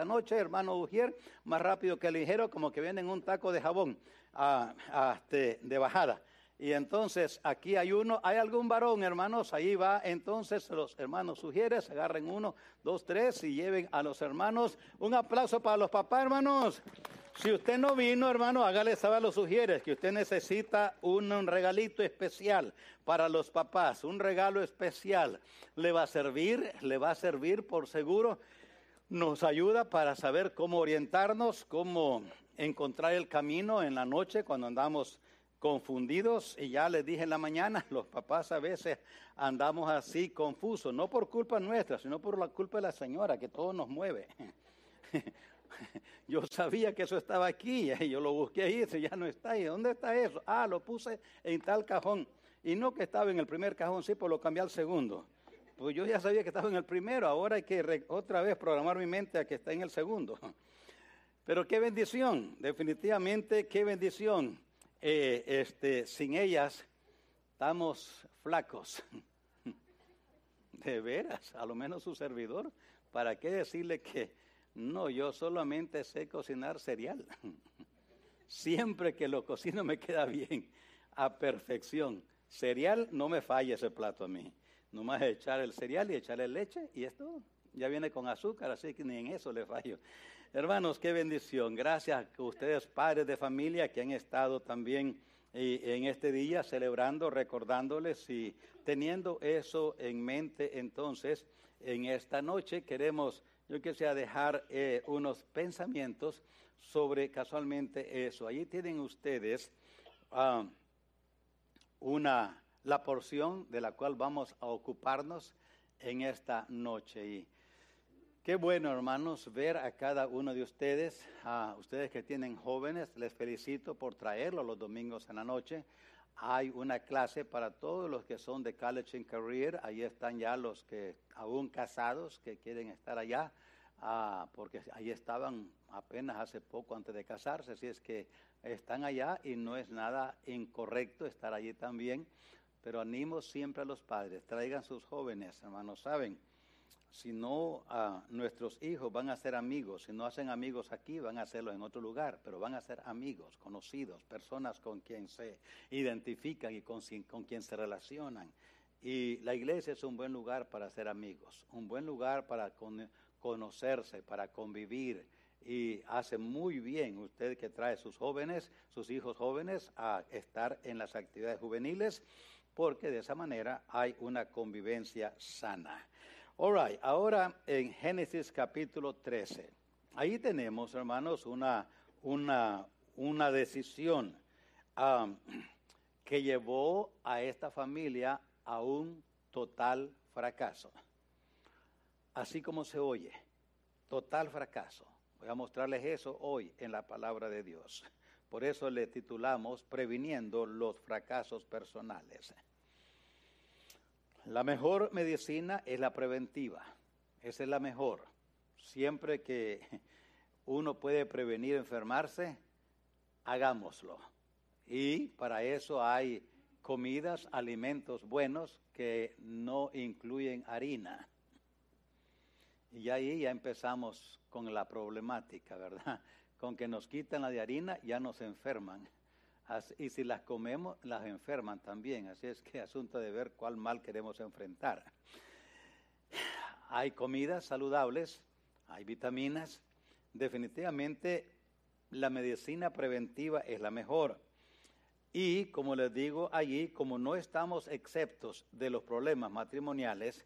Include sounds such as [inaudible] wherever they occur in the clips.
esta noche, hermano Ujier, más rápido que ligero, como que viene en un taco de jabón este, de bajada. Y entonces aquí hay uno, hay algún varón, hermanos, ahí va. Entonces los hermanos sugieres, agarren uno, dos, tres y lleven a los hermanos. Un aplauso para los papás, hermanos. Si usted no vino, hermano, hágale saber a los sugieres que usted necesita un, regalito especial para los papás, un regalo especial. Le va a servir, le va a servir por seguro. Nos ayuda para saber cómo orientarnos, cómo encontrar el camino en la noche cuando andamos confundidos y ya les dije en la mañana, [laughs] los papás a veces andamos así confusos, no por culpa nuestra, sino por la culpa de la señora que todo nos mueve. [laughs] Yo sabía que eso estaba aquí, [laughs] yo lo busqué ahí, y ya no está ahí. ¿Dónde está eso? Ah, lo puse en tal cajón. Y no que estaba en el primer cajón, sí, pues lo cambié al segundo. Pues yo ya sabía que estaba en el primero, ahora hay que otra vez programar mi mente a que está en el segundo. [laughs] Pero qué bendición, definitivamente qué bendición eh, este, sin ellas estamos flacos. [laughs] De veras, a lo menos su servidor. ¿Para qué decirle que no, yo solamente sé cocinar cereal? [laughs] Siempre que lo cocino me queda bien, a perfección. Cereal no me falla ese plato a mí. Nomás echar el cereal y echarle leche y esto ya viene con azúcar, así que ni en eso le fallo. Hermanos, qué bendición. Gracias a ustedes, padres de familia, que han estado también eh, en este día celebrando, recordándoles y teniendo eso en mente. Entonces, en esta noche queremos, yo quisiera dejar eh, unos pensamientos sobre casualmente eso. Allí tienen ustedes ah, una, la porción de la cual vamos a ocuparnos en esta noche. Y Qué bueno, hermanos, ver a cada uno de ustedes, a ustedes que tienen jóvenes, les felicito por traerlo los domingos en la noche. Hay una clase para todos los que son de College and Career, ahí están ya los que aún casados que quieren estar allá, ah, porque ahí estaban apenas hace poco antes de casarse, así es que están allá y no es nada incorrecto estar allí también, pero animo siempre a los padres, traigan sus jóvenes, hermanos, saben si no ah, nuestros hijos van a ser amigos, si no hacen amigos aquí, van a hacerlo en otro lugar, pero van a ser amigos, conocidos, personas con quien se identifican y con, con quien se relacionan. Y la iglesia es un buen lugar para ser amigos, un buen lugar para conocerse, para convivir. Y hace muy bien usted que trae sus jóvenes, sus hijos jóvenes, a estar en las actividades juveniles, porque de esa manera hay una convivencia sana. All right, ahora en Génesis capítulo 13. Ahí tenemos, hermanos, una, una, una decisión que llevó a esta familia a un total fracaso. Así como se oye, total fracaso. Voy a mostrarles eso hoy en la palabra de Dios. Por eso le titulamos Previniendo los fracasos personales. La mejor medicina es la preventiva. Esa es la mejor. Siempre que uno puede prevenir enfermarse, hagámoslo. Y para eso hay comidas, alimentos buenos que no incluyen harina. Y ahí ya empezamos con la problemática, ¿verdad? Con que nos quitan la de harina, ya nos enferman y si las comemos, las enferman también. Así es que [laughs] asunto de ver cuál mal queremos enfrentar. Hay comidas saludables, hay vitaminas. Definitivamente la medicina preventiva es la mejor. Y como les digo allí, como no estamos exceptos de los problemas matrimoniales,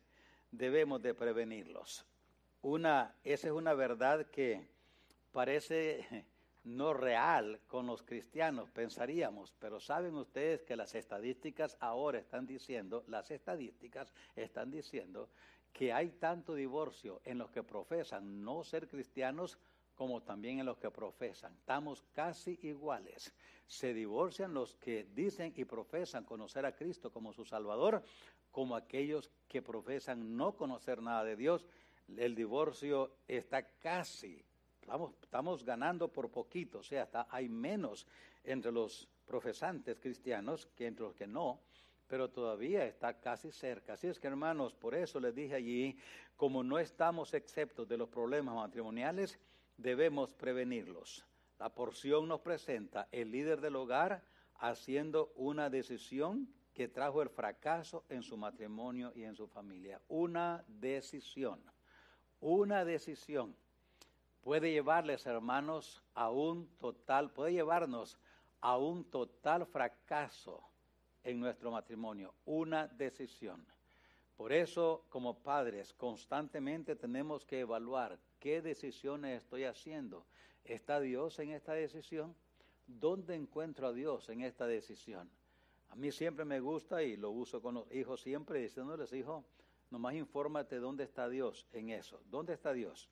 debemos de prevenirlos. Una, esa es una verdad que parece [laughs] no real con los cristianos, pensaríamos, pero saben ustedes que las estadísticas ahora están diciendo, las estadísticas están diciendo que hay tanto divorcio en los que profesan no ser cristianos como también en los que profesan. Estamos casi iguales. Se divorcian los que dicen y profesan conocer a Cristo como su Salvador, como aquellos que profesan no conocer nada de Dios. El divorcio está casi Estamos, ganando por poquito, o sea, hay menos entre los profesantes cristianos que entre los que no, pero todavía está casi cerca. Así es que hermanos, por eso les dije allí, como no estamos exceptos de los problemas matrimoniales, debemos prevenirlos. La porción nos presenta el líder del hogar haciendo una decisión que trajo el fracaso en su matrimonio y en su familia. Una decisión, una decisión puede llevarles, hermanos, a un total, puede llevarnos a un total fracaso en nuestro matrimonio, una decisión. Por eso, como padres, constantemente tenemos que evaluar qué decisiones estoy haciendo. ¿Está Dios en esta decisión? ¿Dónde encuentro a Dios en esta decisión? A mí siempre me gusta y lo uso con los hijos siempre diciéndoles, hijo, nomás infórmate dónde está Dios en eso. ¿Dónde está Dios?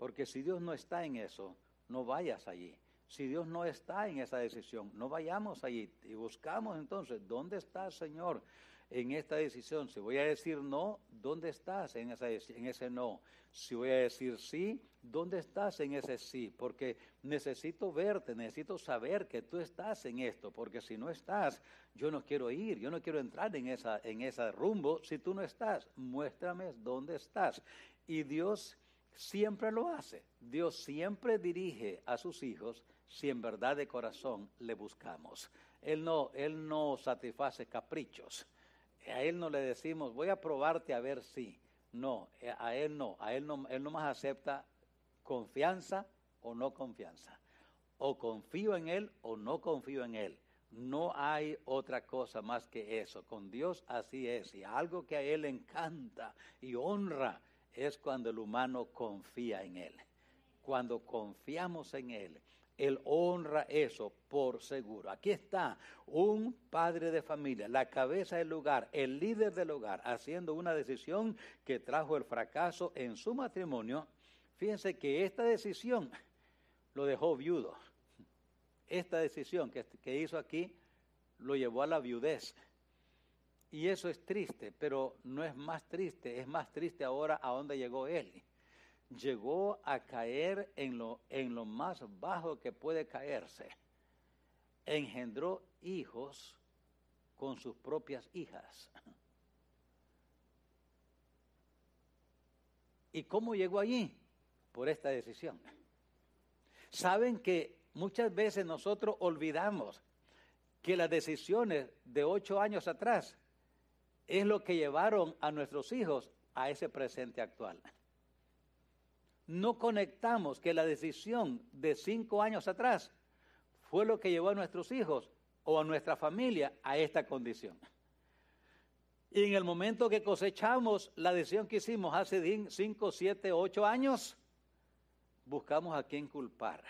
Porque si Dios no está en eso, no vayas allí. Si Dios no está en esa decisión, no vayamos allí y buscamos entonces, ¿dónde está Señor en esta decisión? Si voy a decir no, ¿dónde estás en, esa, en ese no? Si voy a decir sí, ¿dónde estás en ese sí? Porque necesito verte, necesito saber que tú estás en esto, porque si no estás, yo no quiero ir, yo no quiero entrar en esa en ese rumbo si tú no estás. Muéstrame dónde estás. Y Dios siempre lo hace. Dios siempre dirige a sus hijos si en verdad de corazón le buscamos. Él no, él no satisface caprichos. A él no le decimos, voy a probarte a ver si. No, a él no, a él no, él no más acepta confianza o no confianza. O confío en él o no confío en él. No hay otra cosa más que eso. Con Dios así es. Y algo que a Él encanta y honra es cuando el humano confía en Él. Cuando confiamos en Él él honra eso por seguro. Aquí está un padre de familia, la cabeza del lugar, el líder del hogar, haciendo una decisión que trajo el fracaso en su matrimonio. Fíjense que esta decisión lo dejó viudo. Esta decisión que, que hizo aquí lo llevó a la viudez. Y eso es triste, pero no es más triste, es más triste ahora a dónde llegó él llegó a caer en lo, en lo más bajo que puede caerse. Engendró hijos con sus propias hijas. ¿Y cómo llegó allí? Por esta decisión. Saben que muchas veces nosotros olvidamos que las decisiones de ocho años atrás es lo que llevaron a nuestros hijos a ese presente actual no conectamos que la decisión de cinco años atrás fue lo que llevó a nuestros hijos o a nuestra familia a esta condición. Y en el momento que cosechamos la decisión que hicimos hace cinco, siete, ocho años, buscamos a quién culpar.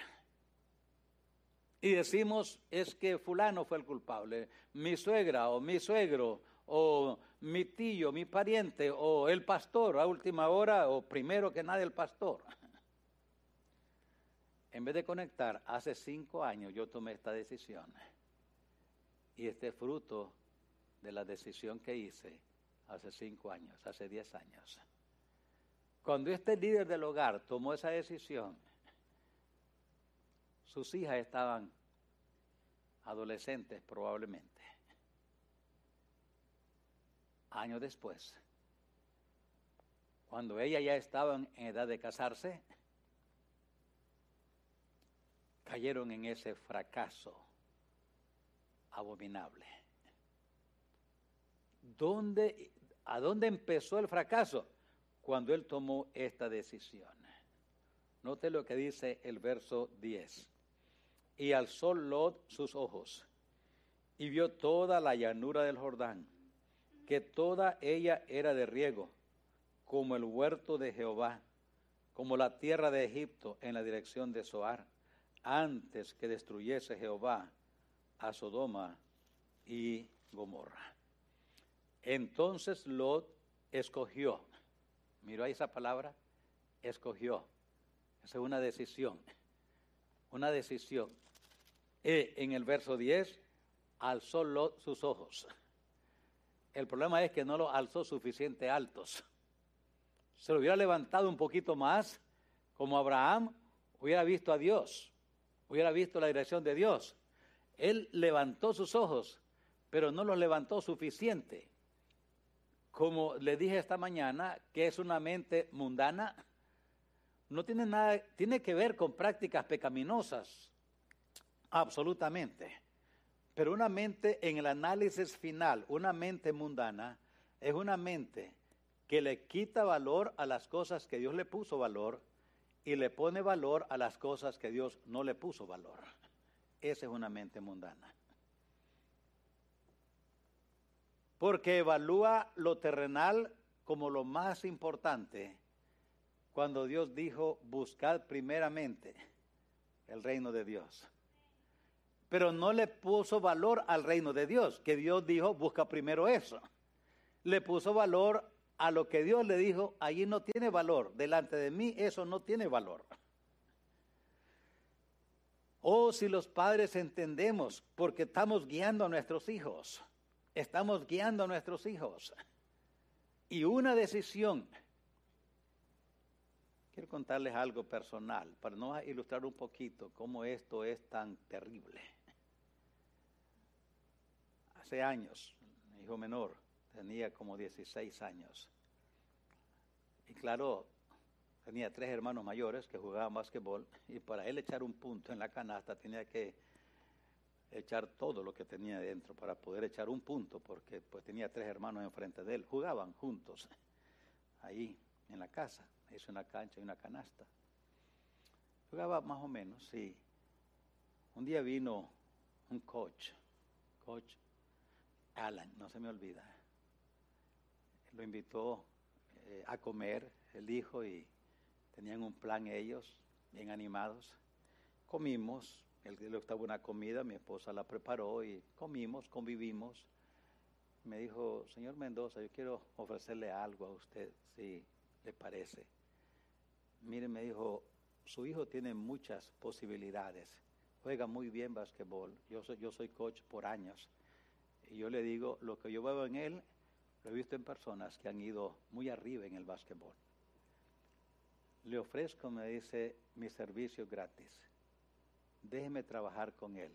Y decimos, es que fulano fue el culpable, mi suegra o mi suegro o mi tío, mi pariente, o el pastor a última hora, o primero que nada el pastor. [laughs] En vez de conectar, hace cinco años yo tomé esta decisión. Y este fruto de la decisión que hice hace cinco años, hace diez años. Cuando este líder del hogar tomó esa decisión, sus hijas estaban adolescentes probablemente años después, cuando ella ya estaba en edad de casarse, cayeron en ese fracaso abominable. ¿Dónde, ¿A dónde empezó el fracaso? Cuando él tomó esta decisión. Note lo que dice el verso 10. Y alzó Lot sus ojos y vio toda la llanura del Jordán que toda ella era de riego, como el huerto de Jehová, como la tierra de Egipto en la dirección de Zoar, antes que destruyese Jehová a Sodoma y Gomorra. Entonces Lot escogió, miró ahí esa palabra, escogió. Esa es una decisión, una decisión. E en el verso 10, alzó Lot sus ojos el problema es que no los alzó suficiente altos. Se lo hubiera levantado un poquito más, como Abraham hubiera visto a Dios, hubiera visto la dirección de Dios. Él levantó sus ojos, pero no los levantó suficiente. Como le dije esta mañana, que es una mente mundana, no tiene nada, tiene que ver con prácticas pecaminosas, absolutamente. Pero una mente en el análisis final, una mente mundana, es una mente que le quita valor a las cosas que Dios le puso valor y le pone valor a las cosas que Dios no le puso valor. Esa es una mente mundana. Porque evalúa lo terrenal como lo más importante cuando Dios dijo, buscad primeramente el reino de Dios. Pero no le puso valor al reino de Dios, que Dios dijo, busca primero eso. Le puso valor a lo que Dios le dijo, allí no tiene valor. Delante de mí eso no tiene valor. Oh, si los padres entendemos, porque estamos guiando a nuestros hijos, estamos guiando a nuestros hijos. Y una decisión, quiero contarles algo personal, para no ilustrar un poquito cómo esto es tan terrible. Hace años, mi hijo menor tenía como 16 años. Y claro, tenía tres hermanos mayores que jugaban básquetbol y para él echar un punto en la canasta tenía que echar todo lo que tenía dentro para poder echar un punto porque pues tenía tres hermanos enfrente de él. Jugaban juntos ahí en la casa. Hizo una cancha y una canasta. Jugaba más o menos, sí. Un día vino un coach, coach Alan, no se me olvida. Lo invitó eh, a comer el hijo y tenían un plan ellos, bien animados. Comimos, el día estaba una comida, mi esposa la preparó y comimos, convivimos. Me dijo, señor Mendoza, yo quiero ofrecerle algo a usted, si le parece. Mire, me dijo, su hijo tiene muchas posibilidades, juega muy bien basquetbol, yo soy, yo soy coach por años. Y yo le digo, lo que yo veo en él, lo he visto en personas que han ido muy arriba en el básquetbol le ofrezco, me dice, mi servicio gratis. Déjeme trabajar con él.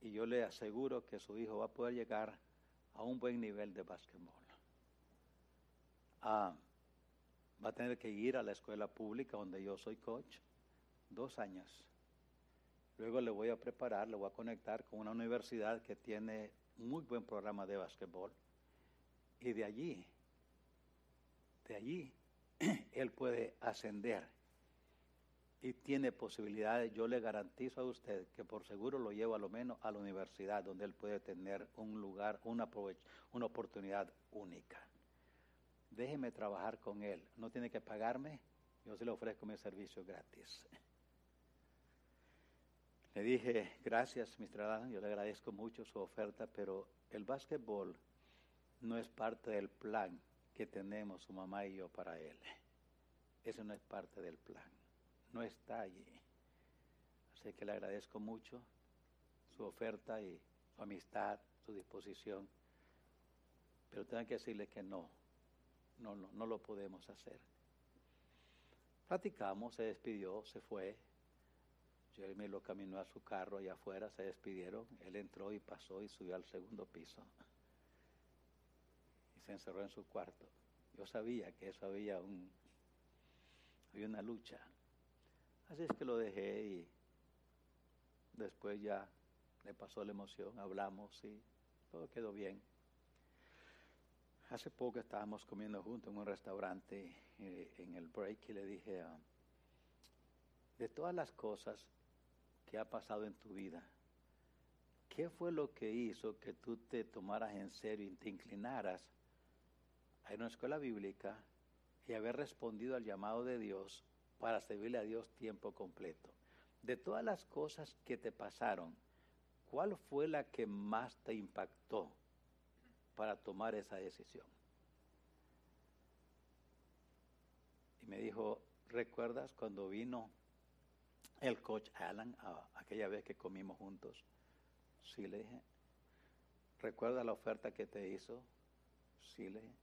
Y yo le aseguro que su hijo va a poder llegar a un buen nivel de básquetbol. Ah, va a tener que ir a la escuela pública donde yo soy coach, dos años. Luego le voy a preparar, le voy a conectar con una universidad que tiene muy buen programa de básquetbol. Y de allí, de allí, [clears throat] él puede ascender y tiene posibilidades. Yo le garantizo a usted que por seguro lo llevo a lo menos a la universidad donde él puede tener un lugar, una, una oportunidad única. Déjeme trabajar con él. No tiene que pagarme. Yo se le ofrezco mi servicio gratis. [laughs] Le dije, gracias, Mr. Adam, yo le agradezco mucho su oferta, pero el básquetbol no es parte del plan que tenemos su mamá y yo para él. Eso no es parte del plan, no está allí. Así que le agradezco mucho su oferta y su amistad, su disposición, pero tengo que decirle que no, no, no, no lo podemos hacer. Platicamos, se despidió, se fue. Jeremy lo caminó a su carro allá afuera, se despidieron. Él entró y pasó y subió al segundo piso se encerró en su cuarto. Yo sabía que eso había un había una lucha. Así es que lo dejé y después ya le pasó la emoción, hablamos y todo quedó bien. Hace poco estábamos comiendo juntos en un restaurante eh, en el break y le dije, de todas las cosas que ha pasado en tu vida, ¿qué fue lo que hizo que tú te tomaras en serio y te inclinaras a una escuela bíblica y haber respondido al llamado de Dios para servirle a Dios tiempo completo. De todas las cosas que te pasaron, ¿cuál fue la que más te impactó para tomar esa decisión? Y me dijo, ¿recuerdas cuando vino el coach Alan aquella vez que comimos juntos? Sí, le dije. ¿Recuerda la oferta que te hizo? Sí, le dije.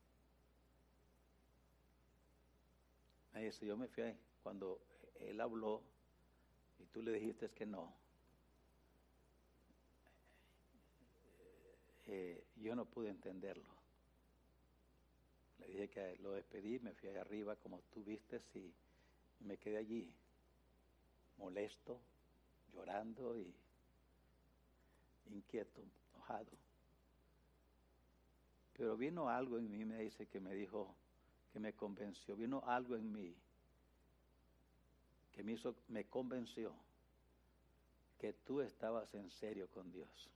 Me dice, yo me fui cuando él habló y tú le dijiste que no. que yo no pude entenderlo. Le dije que lo despedí, me fui allá arriba como tú viste y me quedé allí, molesto, llorando y inquieto, enojado. Pero vino algo en mí, me dice, que me dijo, que me convenció, vino algo en mí que me, hizo, me convenció que tú estabas en serio con Dios.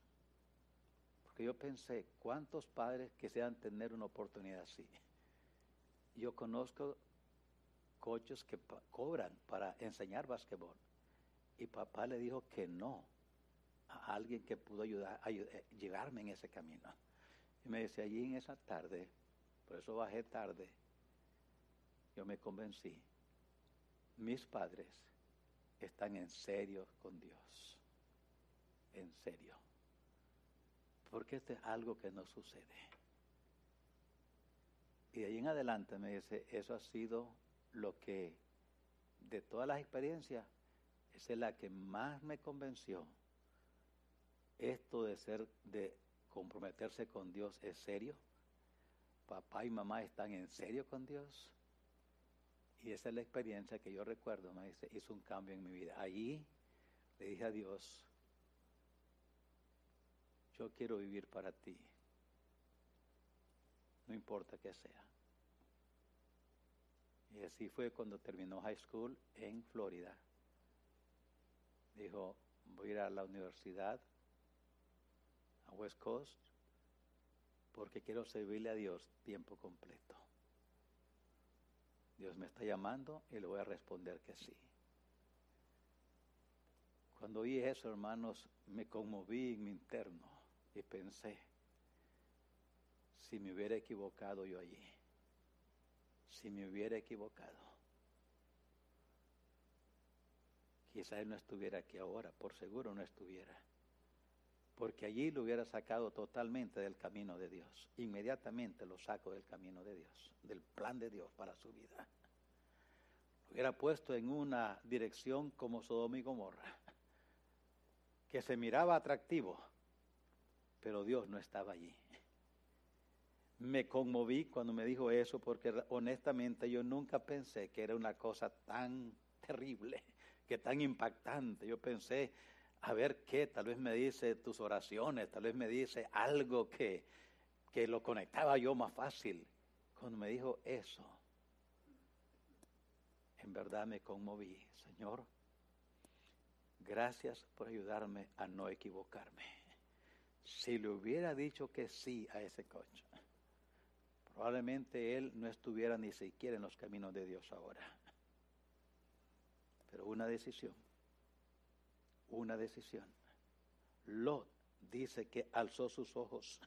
Porque yo pensé, ¿cuántos padres quisieran tener una oportunidad así? Yo conozco coches que cobran para enseñar basquetbol. Y papá le dijo que no a alguien que pudo ayudar, a eh, llevarme en ese camino. Y me dice, allí en esa tarde, por eso bajé tarde, yo me convencí, mis padres están en serio con Dios, en serio, porque esto es algo que no sucede. Y de ahí en adelante me dice, eso ha sido lo que, de todas las experiencias, esa es la que más me convenció. Esto de ser, de comprometerse con Dios es serio. Papá y mamá están en serio con Dios. Y esa es la experiencia que yo recuerdo, me dice, hizo un cambio en mi vida. Allí le dije a Dios, yo quiero vivir para ti, no importa qué sea. Y así fue cuando terminó high school en Florida. Dijo, voy a ir a la universidad, a West Coast, porque quiero servirle a Dios tiempo completo. Dios me está llamando y le voy a responder que sí. Cuando oí eso, hermanos, me conmoví en mi interno y pensé, si me hubiera equivocado yo allí, si me hubiera equivocado, él no estuviera aquí ahora, por seguro no estuviera, porque allí lo hubiera sacado totalmente del camino de Dios, inmediatamente lo saco del camino de Dios, del plan de Dios para su vida. Lo hubiera puesto en una dirección como Sodoma y Gomorra, que se miraba atractivo, pero Dios no estaba allí me conmoví cuando me dijo eso porque honestamente yo nunca pensé que era una cosa tan terrible, que tan impactante. Yo pensé, a ver qué, tal vez me dice tus oraciones, tal vez me dice algo que, que lo conectaba yo más fácil. Cuando me dijo eso, en verdad me conmoví. Señor, gracias por ayudarme a no equivocarme. Si le hubiera dicho que sí a ese coche, probablemente él no estuviera ni siquiera en los caminos de Dios ahora. Pero una decisión, una decisión. Lot dice que alzó sus ojos,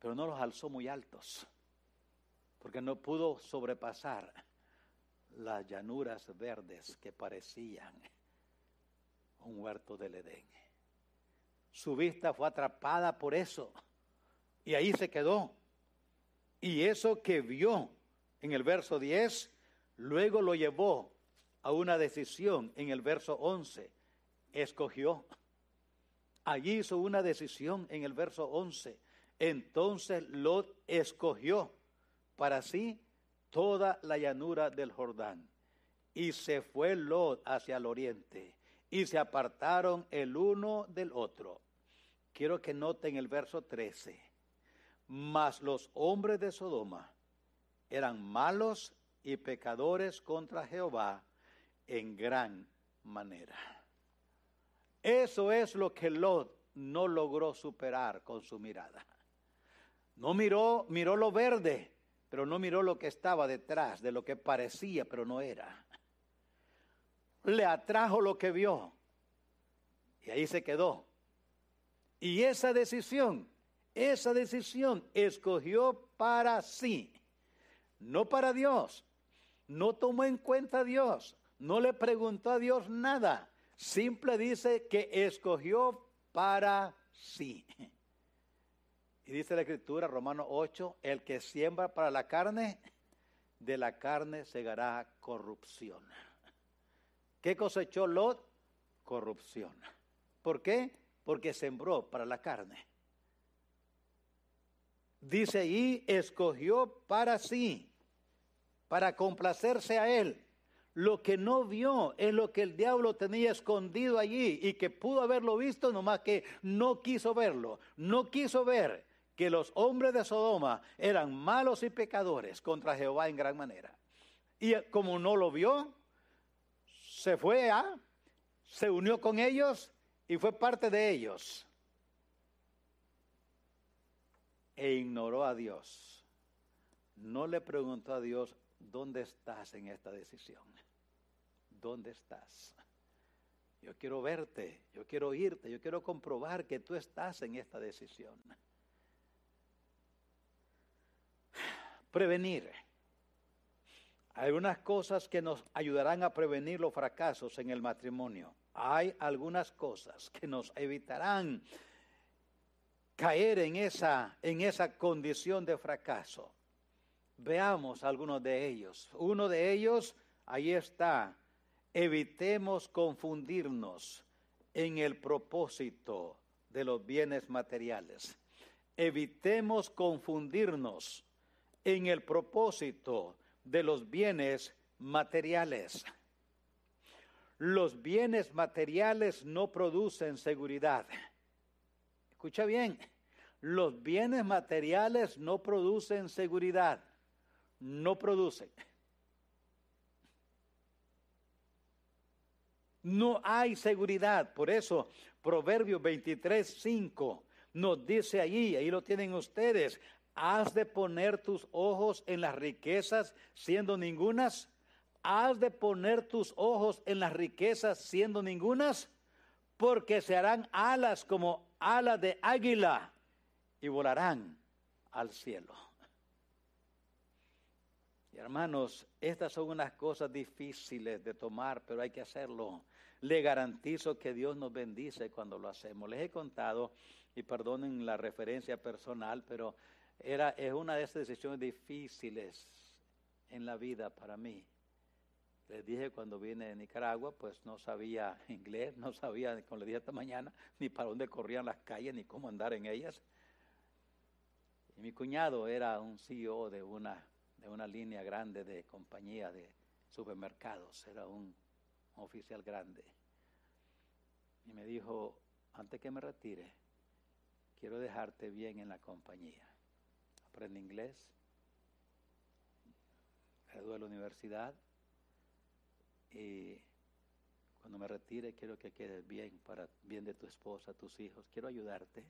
pero no los alzó muy altos, porque no pudo sobrepasar las llanuras verdes que parecían un huerto del Edén. Su vista fue atrapada por eso y ahí se quedó. Y eso que vio en el verso 10, luego lo llevó a una decisión en el verso 11. Escogió. Allí hizo una decisión en el verso 11. Entonces Lot escogió para sí toda la llanura del Jordán. Y se fue Lot hacia el oriente. Y se apartaron el uno del otro. Quiero que noten el verso 13 mas los hombres de Sodoma eran malos y pecadores contra Jehová en gran manera. Eso es lo que Lot no logró superar con su mirada. No miró, miró lo verde, pero no miró lo que estaba detrás de lo que parecía, pero no era. Le atrajo lo que vio y ahí se quedó. Y esa decisión esa decisión escogió para sí, no para Dios. No tomó en cuenta a Dios, no le preguntó a Dios nada. Simple dice que escogió para sí. Y dice la escritura, Romano 8, el que siembra para la carne, de la carne segará corrupción. ¿Qué cosechó Lot? Corrupción. ¿Por qué? Porque sembró para la carne dice ahí, escogió para sí, para complacerse a él. Lo que no vio es lo que el diablo tenía escondido allí y que pudo haberlo visto, nomás que no quiso verlo. No quiso ver que los hombres de Sodoma eran malos y pecadores contra Jehová en gran manera. Y como no lo vio, se fue a, se unió con ellos y fue parte de ellos. E ignoró a Dios. No le preguntó a Dios, ¿dónde estás en esta decisión? ¿Dónde estás? Yo quiero verte, yo quiero irte, yo quiero comprobar que tú estás en esta decisión. Prevenir. Hay algunas cosas que nos ayudarán a prevenir los fracasos en el matrimonio. Hay algunas cosas que nos evitarán caer en esa, en esa condición de fracaso. Veamos algunos de ellos. Uno de ellos, ahí está, evitemos confundirnos en el propósito de los bienes materiales. Evitemos confundirnos en el propósito de los bienes materiales. Los bienes materiales no producen seguridad. Escucha bien, los bienes materiales no producen seguridad. No producen. No hay seguridad. Por eso, Proverbios 23, 5 nos dice allí, ahí lo tienen ustedes, ¿Has de poner tus ojos en las riquezas siendo ningunas? ¿Has de poner tus ojos en las riquezas siendo ningunas? Porque se harán alas como alas de águila y volarán al cielo. Hermanos, estas son unas cosas difíciles de tomar, pero hay que hacerlo. Le garantizo que Dios nos bendice cuando lo hacemos. Les he contado, y perdonen la referencia personal, pero era, es una de esas decisiones difíciles en la vida para mí. Les dije cuando vine de Nicaragua, pues no sabía inglés, no sabía, como le dije esta mañana, ni para dónde corrían las calles, ni cómo andar en ellas. Y mi cuñado era un CEO de una, de una línea grande de compañía de supermercados, era un oficial grande. Y me dijo, antes que me retire, quiero dejarte bien en la compañía aprende inglés, gradué de la universidad y cuando me retire quiero que quedes bien para bien de tu esposa, tus hijos, quiero ayudarte.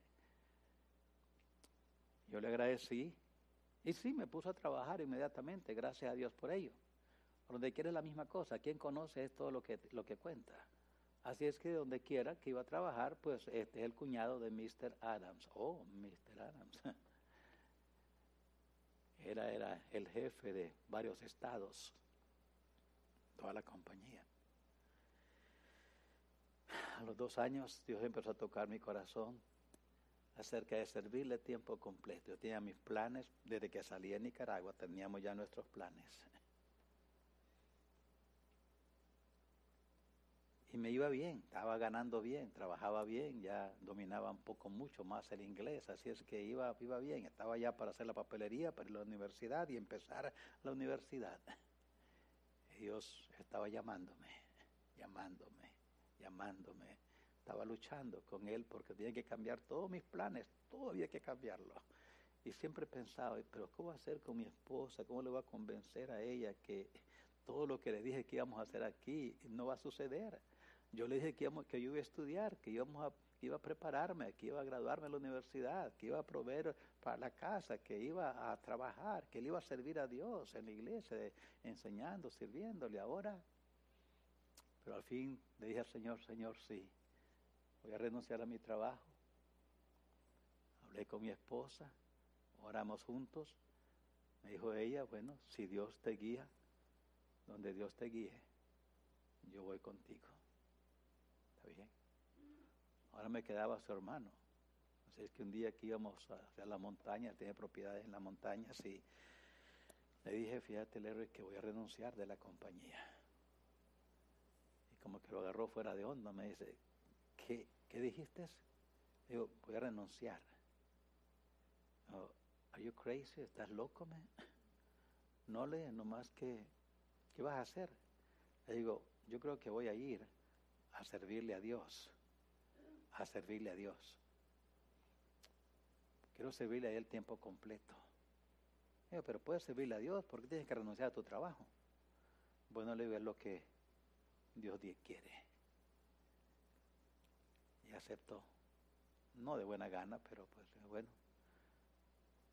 Yo le agradecí y sí, me puso a trabajar inmediatamente, gracias a Dios por ello. Donde quiere la misma cosa, quien conoce es todo lo que, lo que cuenta. Así es que donde quiera que iba a trabajar, pues este es el cuñado de Mr. Adams. Oh, Mr. Adams. [laughs] Era, era el jefe de varios estados, toda la compañía. A los dos años Dios empezó a tocar mi corazón acerca de servirle tiempo completo. Yo tenía mis planes, desde que salí de Nicaragua teníamos ya nuestros planes. y me iba bien, estaba ganando bien, trabajaba bien, ya dominaba un poco mucho más el inglés, así es que iba, iba bien, estaba ya para hacer la papelería, para ir a la universidad y empezar la universidad. Dios estaba llamándome, llamándome, llamándome. Estaba luchando con Él porque tenía que cambiar todos mis planes, todo había que cambiarlo. Y siempre pensaba, pero ¿cómo va a hacer con mi esposa? ¿Cómo le voy a convencer a ella que todo lo que le dije que íbamos a hacer aquí no va a suceder? Yo le dije que, íbamos, que yo iba a estudiar, que íbamos a, iba a prepararme, que iba a graduarme en la universidad, que iba a proveer para la casa, que iba a trabajar, que le iba a servir a Dios en la iglesia, enseñando, sirviéndole. Ahora, pero al fin le dije al Señor, Señor, sí, voy a renunciar a mi trabajo. Hablé con mi esposa, oramos juntos. Me dijo ella, bueno, si Dios te guía, donde Dios te guíe, yo voy contigo bien. Ahora me quedaba su hermano. Así es que un día que íbamos a la montaña, tenía propiedades en la montaña, y le dije, fíjate, Larry, que voy a renunciar de la compañía. Y como que lo agarró fuera de onda, me dice, ¿qué, qué dijiste? Digo, voy a renunciar. ¿Are you crazy? ¿Estás loco, man? No le, nomás que, ¿qué vas a hacer? Le digo, yo creo que voy a ir a servirle a Dios, a servirle a Dios. Quiero servirle a Él tiempo completo. Digo, pero puedes servirle a Dios porque tienes que renunciar a tu trabajo. Bueno, le digo, lo que Dios quiere. Y aceptó. No de buena gana, pero pues bueno,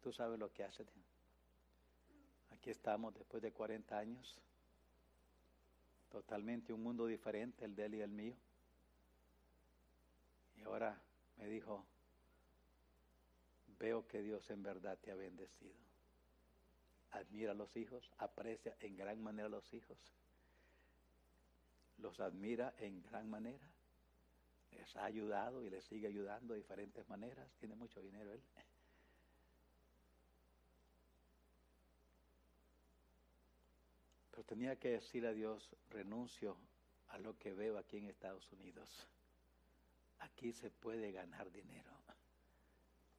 tú sabes lo que hace. Aquí estamos después de 40 años, totalmente un mundo diferente, el de él y el mío. Y ahora me dijo, veo que Dios en verdad te ha bendecido. Admira a los hijos, aprecia en gran manera a los hijos. Los admira en gran manera. Les ha ayudado y les sigue ayudando de diferentes maneras. Tiene mucho dinero él. Pero tenía que decir a Dios, renuncio a lo que veo aquí en Estados Unidos. Aquí se puede ganar dinero.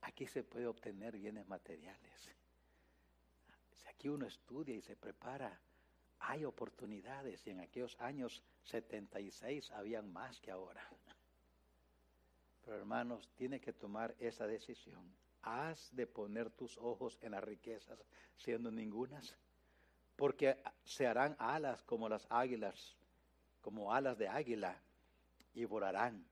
Aquí se puede obtener bienes materiales. Si aquí uno estudia y se prepara, hay oportunidades y en aquellos años 76 habían más que ahora. Pero hermanos, tiene que tomar esa decisión. ¿Has de poner tus ojos en las riquezas siendo ningunas? Porque se harán alas como las águilas, como alas de águila, y volarán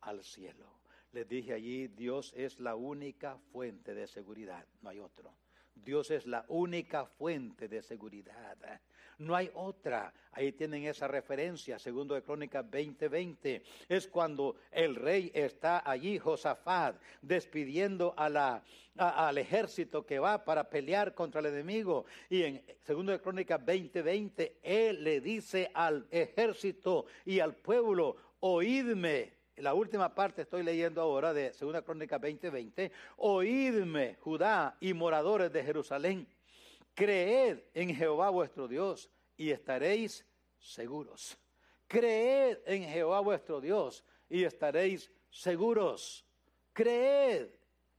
al cielo. Les dije allí, Dios es la única fuente de seguridad, no hay otro. Dios es la única fuente de seguridad. No hay otra. Ahí tienen esa referencia, segundo de Crónicas 20:20. Es cuando el rey está allí, Josafat, despidiendo al ejército que va para pelear contra el enemigo. Y en segundo de Crónicas 20:20, él le dice al ejército y al pueblo, oídme la última parte estoy leyendo ahora de 2 Crónica 20:20, oídme Judá y moradores de Jerusalén, creed en Jehová vuestro Dios y estaréis seguros. Creed en Jehová vuestro Dios y estaréis seguros. Creed.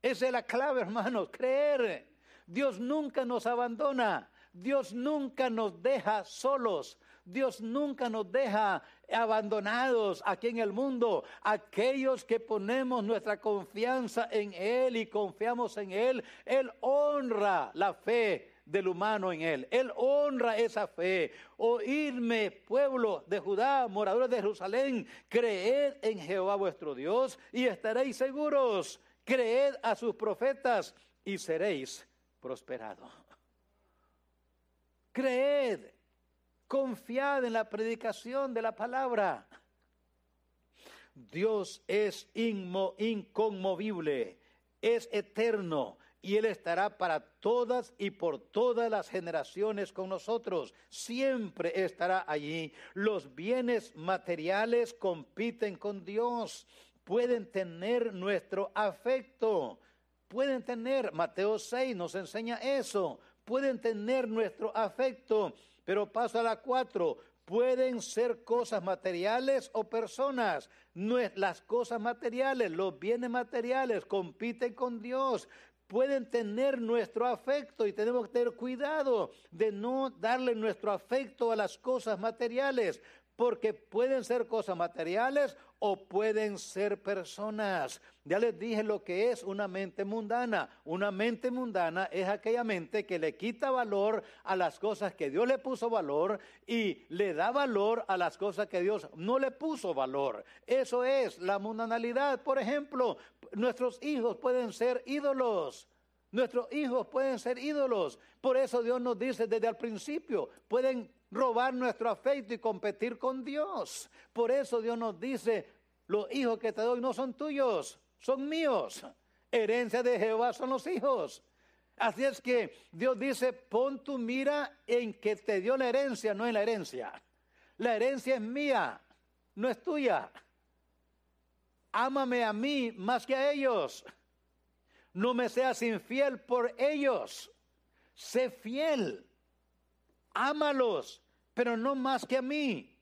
Esa es la clave, hermanos, creer. Dios nunca nos abandona. Dios nunca nos deja solos. Dios nunca nos deja abandonados aquí en el mundo. Aquellos que ponemos nuestra confianza en Él y confiamos en Él, Él honra la fe del humano en Él. Él honra esa fe. Oídme, pueblo de Judá, moradores de Jerusalén, creed en Jehová vuestro Dios y estaréis seguros. Creed a sus profetas y seréis prosperados. Creed Confiad en la predicación de la palabra. Dios es inconmovible, es eterno y Él estará para todas y por todas las generaciones con nosotros. Siempre estará allí. Los bienes materiales compiten con Dios. Pueden tener nuestro afecto. Pueden tener, Mateo 6 nos enseña eso. Pueden tener nuestro afecto pero paso a la cuatro. Pueden ser cosas materiales o personas. Las cosas materiales, los bienes materiales compiten con Dios. Pueden tener nuestro afecto y tenemos que tener cuidado de no darle nuestro afecto a las cosas materiales, porque pueden ser cosas materiales o pueden ser personas. Ya les dije lo que es una mente mundana. Una mente mundana es aquella mente que le quita valor a las cosas que Dios le puso valor y le da valor a las cosas que Dios no le puso valor. Eso es la mundanalidad. Por ejemplo, nuestros hijos pueden ser ídolos. Nuestros hijos pueden ser ídolos. Por eso Dios nos dice desde el principio, pueden robar nuestro afecto y competir con Dios. Por eso Dios nos dice, los hijos que te doy no son tuyos, son míos. Herencia de Jehová son los hijos. Así es que Dios dice, pon tu mira en que te dio la herencia, no en la herencia. La herencia es mía, no es tuya. Ámame a mí más que a ellos. No me seas infiel por ellos. Sé fiel ámalos, pero no más que a mí.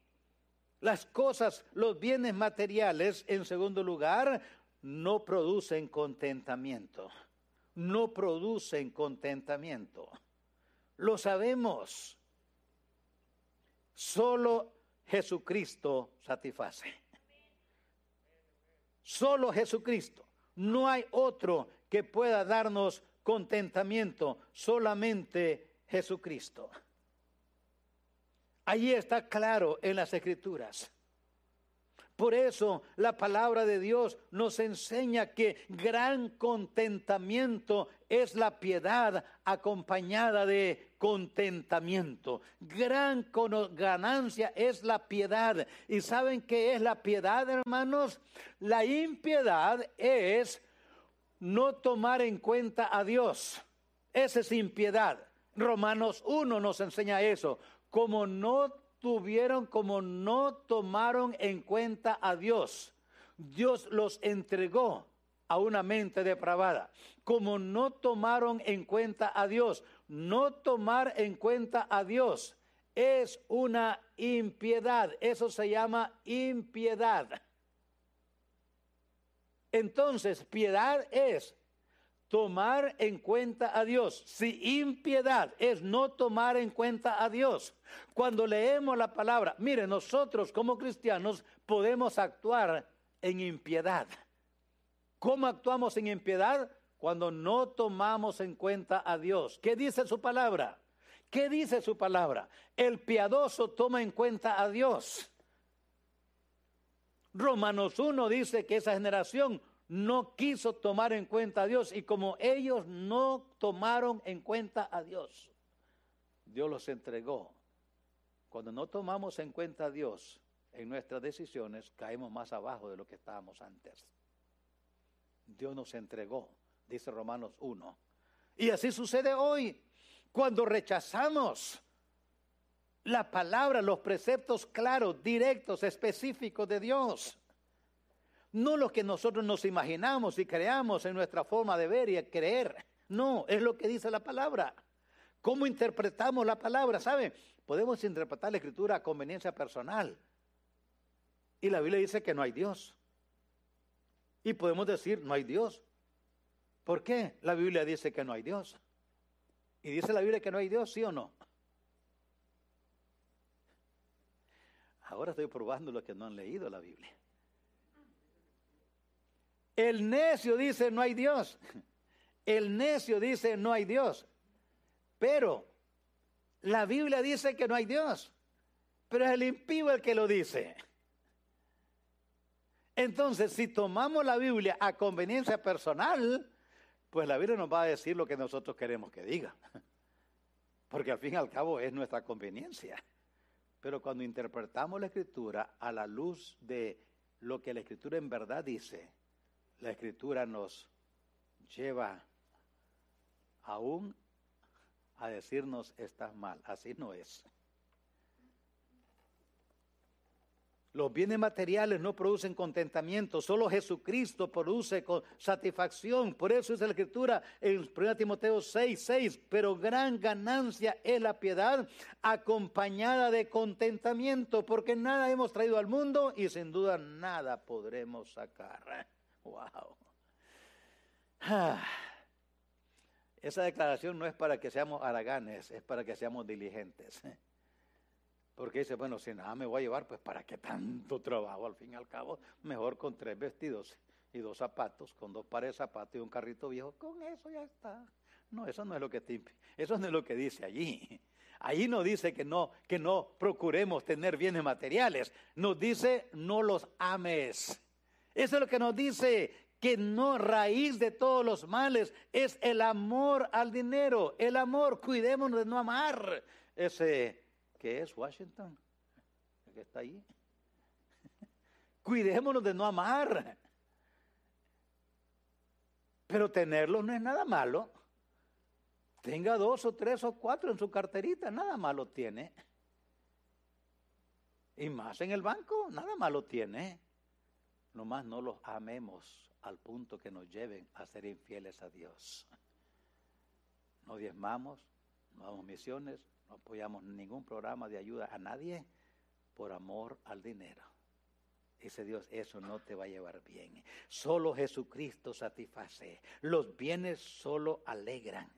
Las cosas, los bienes materiales, en segundo lugar, no producen contentamiento. no producen contentamiento. Lo sabemos. Solo Jesucristo satisface. Solo Jesucristo. No hay otro que pueda darnos contentamiento, solamente Jesucristo. Allí está claro en las escrituras. Por eso la palabra de Dios nos enseña que gran contentamiento es la piedad acompañada de contentamiento. Gran ganancia es la piedad. ¿Y saben qué es la piedad, hermanos? La impiedad es no tomar en cuenta a Dios. Esa es impiedad. Romanos 1 nos enseña eso. Como no tuvieron, como no tomaron en cuenta a Dios, Dios los entregó a una mente depravada. Como no tomaron en cuenta a Dios, no tomar en cuenta a Dios es una impiedad. Eso se llama impiedad. Entonces, piedad es tomar en cuenta a Dios. Si impiedad es no tomar en cuenta a Dios. Cuando leemos la palabra, mire, nosotros como cristianos podemos actuar en impiedad. ¿Cómo actuamos en impiedad? Cuando no tomamos en cuenta a Dios. ¿Qué dice su palabra? ¿Qué dice su palabra? El piadoso toma en cuenta a Dios. Romanos 1 dice que esa generación no quiso tomar en cuenta a Dios y como ellos no tomaron en cuenta a Dios, Dios los entregó. Cuando no tomamos en cuenta a Dios en nuestras decisiones, caemos más abajo de lo que estábamos antes. Dios nos entregó, dice Romanos 1. Y así sucede hoy, cuando rechazamos la palabra, los preceptos claros, directos, específicos de Dios no lo que nosotros nos imaginamos y creamos en nuestra forma de ver y creer. No, es lo que dice la palabra. ¿Cómo interpretamos la palabra? ¿Sabe? Podemos interpretar la escritura a conveniencia personal. Y la Biblia dice que no hay Dios. Y podemos decir, no hay Dios. ¿Por qué? La Biblia dice que no hay Dios. ¿Y dice la Biblia que no hay Dios, sí o no? Ahora estoy probando lo que no han leído la Biblia. El necio dice no hay Dios. El necio dice no hay Dios. Pero la Biblia dice que no hay Dios. Pero es el impío el que lo dice. Entonces, si tomamos la Biblia a conveniencia personal, pues la Biblia nos va a decir lo que nosotros queremos que diga. [laughs] Porque al fin y al cabo es nuestra conveniencia. Pero cuando interpretamos la escritura a la luz de lo que la escritura en verdad dice, la escritura nos lleva aún a decirnos estás mal. Así no es. Los bienes materiales no producen contentamiento, solo Jesucristo produce satisfacción. Por eso es la escritura en 1 Timoteo 6, 6. Pero gran ganancia es la piedad acompañada de contentamiento, porque nada hemos traído al mundo y sin duda nada podremos sacar. Wow. Esa declaración no es para que seamos haraganes, es para que seamos diligentes. Porque dice, bueno, si nada me voy a llevar, pues para qué tanto trabajo, al fin y al cabo, mejor con tres vestidos y dos zapatos, con dos pares de zapatos y un carrito viejo, con eso ya está. No, eso no es lo que te, eso no es lo que dice allí. Allí no dice que no, que no procuremos tener bienes materiales, nos dice no los ames. Eso es lo que nos dice que no raíz de todos los males es el amor al dinero. El amor, cuidémonos de no amar. Ese que es Washington, que está ahí. [laughs] cuidémonos de no amar. Pero tenerlo no es nada malo. Tenga dos o tres o cuatro en su carterita, nada malo tiene. Y más en el banco, nada malo tiene nomás no los amemos al punto que nos lleven a ser infieles a Dios. No diezmamos, no damos misiones, no apoyamos ningún programa de ayuda a nadie por amor al dinero. Dice Dios, eso no te va a llevar bien. Solo Jesucristo satisface. Los bienes solo alegran,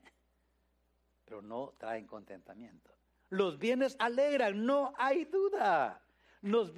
pero no traen contentamiento. Los bienes alegran, no hay duda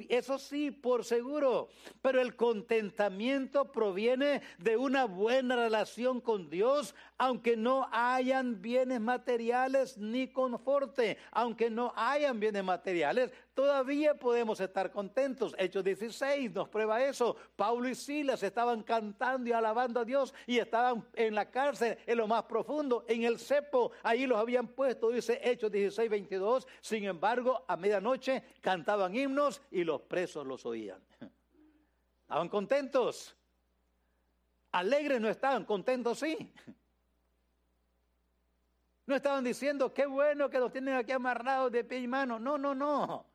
eso sí, por seguro, pero el contentamiento proviene de una buena relación con Dios, aunque no hayan bienes materiales ni conforte, aunque no hayan bienes materiales, todavía podemos estar contentos. Hechos 16 nos prueba eso. Pablo y Silas estaban cantando y alabando a Dios y estaban en la cárcel, en lo más profundo, en el cepo. Ahí los habían puesto, dice Hechos 16, 22. Sin embargo, a medianoche cantaban himnos y los presos los oían. [laughs] Estaban contentos. Alegres no estaban, contentos sí. [laughs] No estaban diciendo, qué bueno que los tienen aquí amarrados de pie y mano. No, no, no.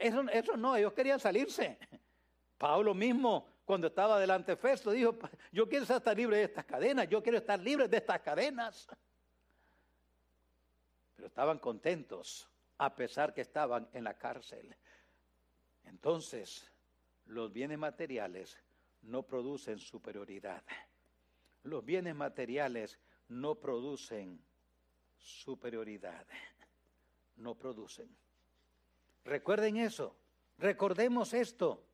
Eso, eso no, ellos querían salirse. Pablo mismo, cuando estaba delante de Festo, dijo, yo quiero estar libre de estas cadenas, yo quiero estar libre de estas cadenas. Pero estaban contentos, a pesar que estaban en la cárcel. Entonces, los bienes materiales no producen superioridad. Los bienes materiales no producen superioridad. No producen. Recuerden eso. Recordemos esto.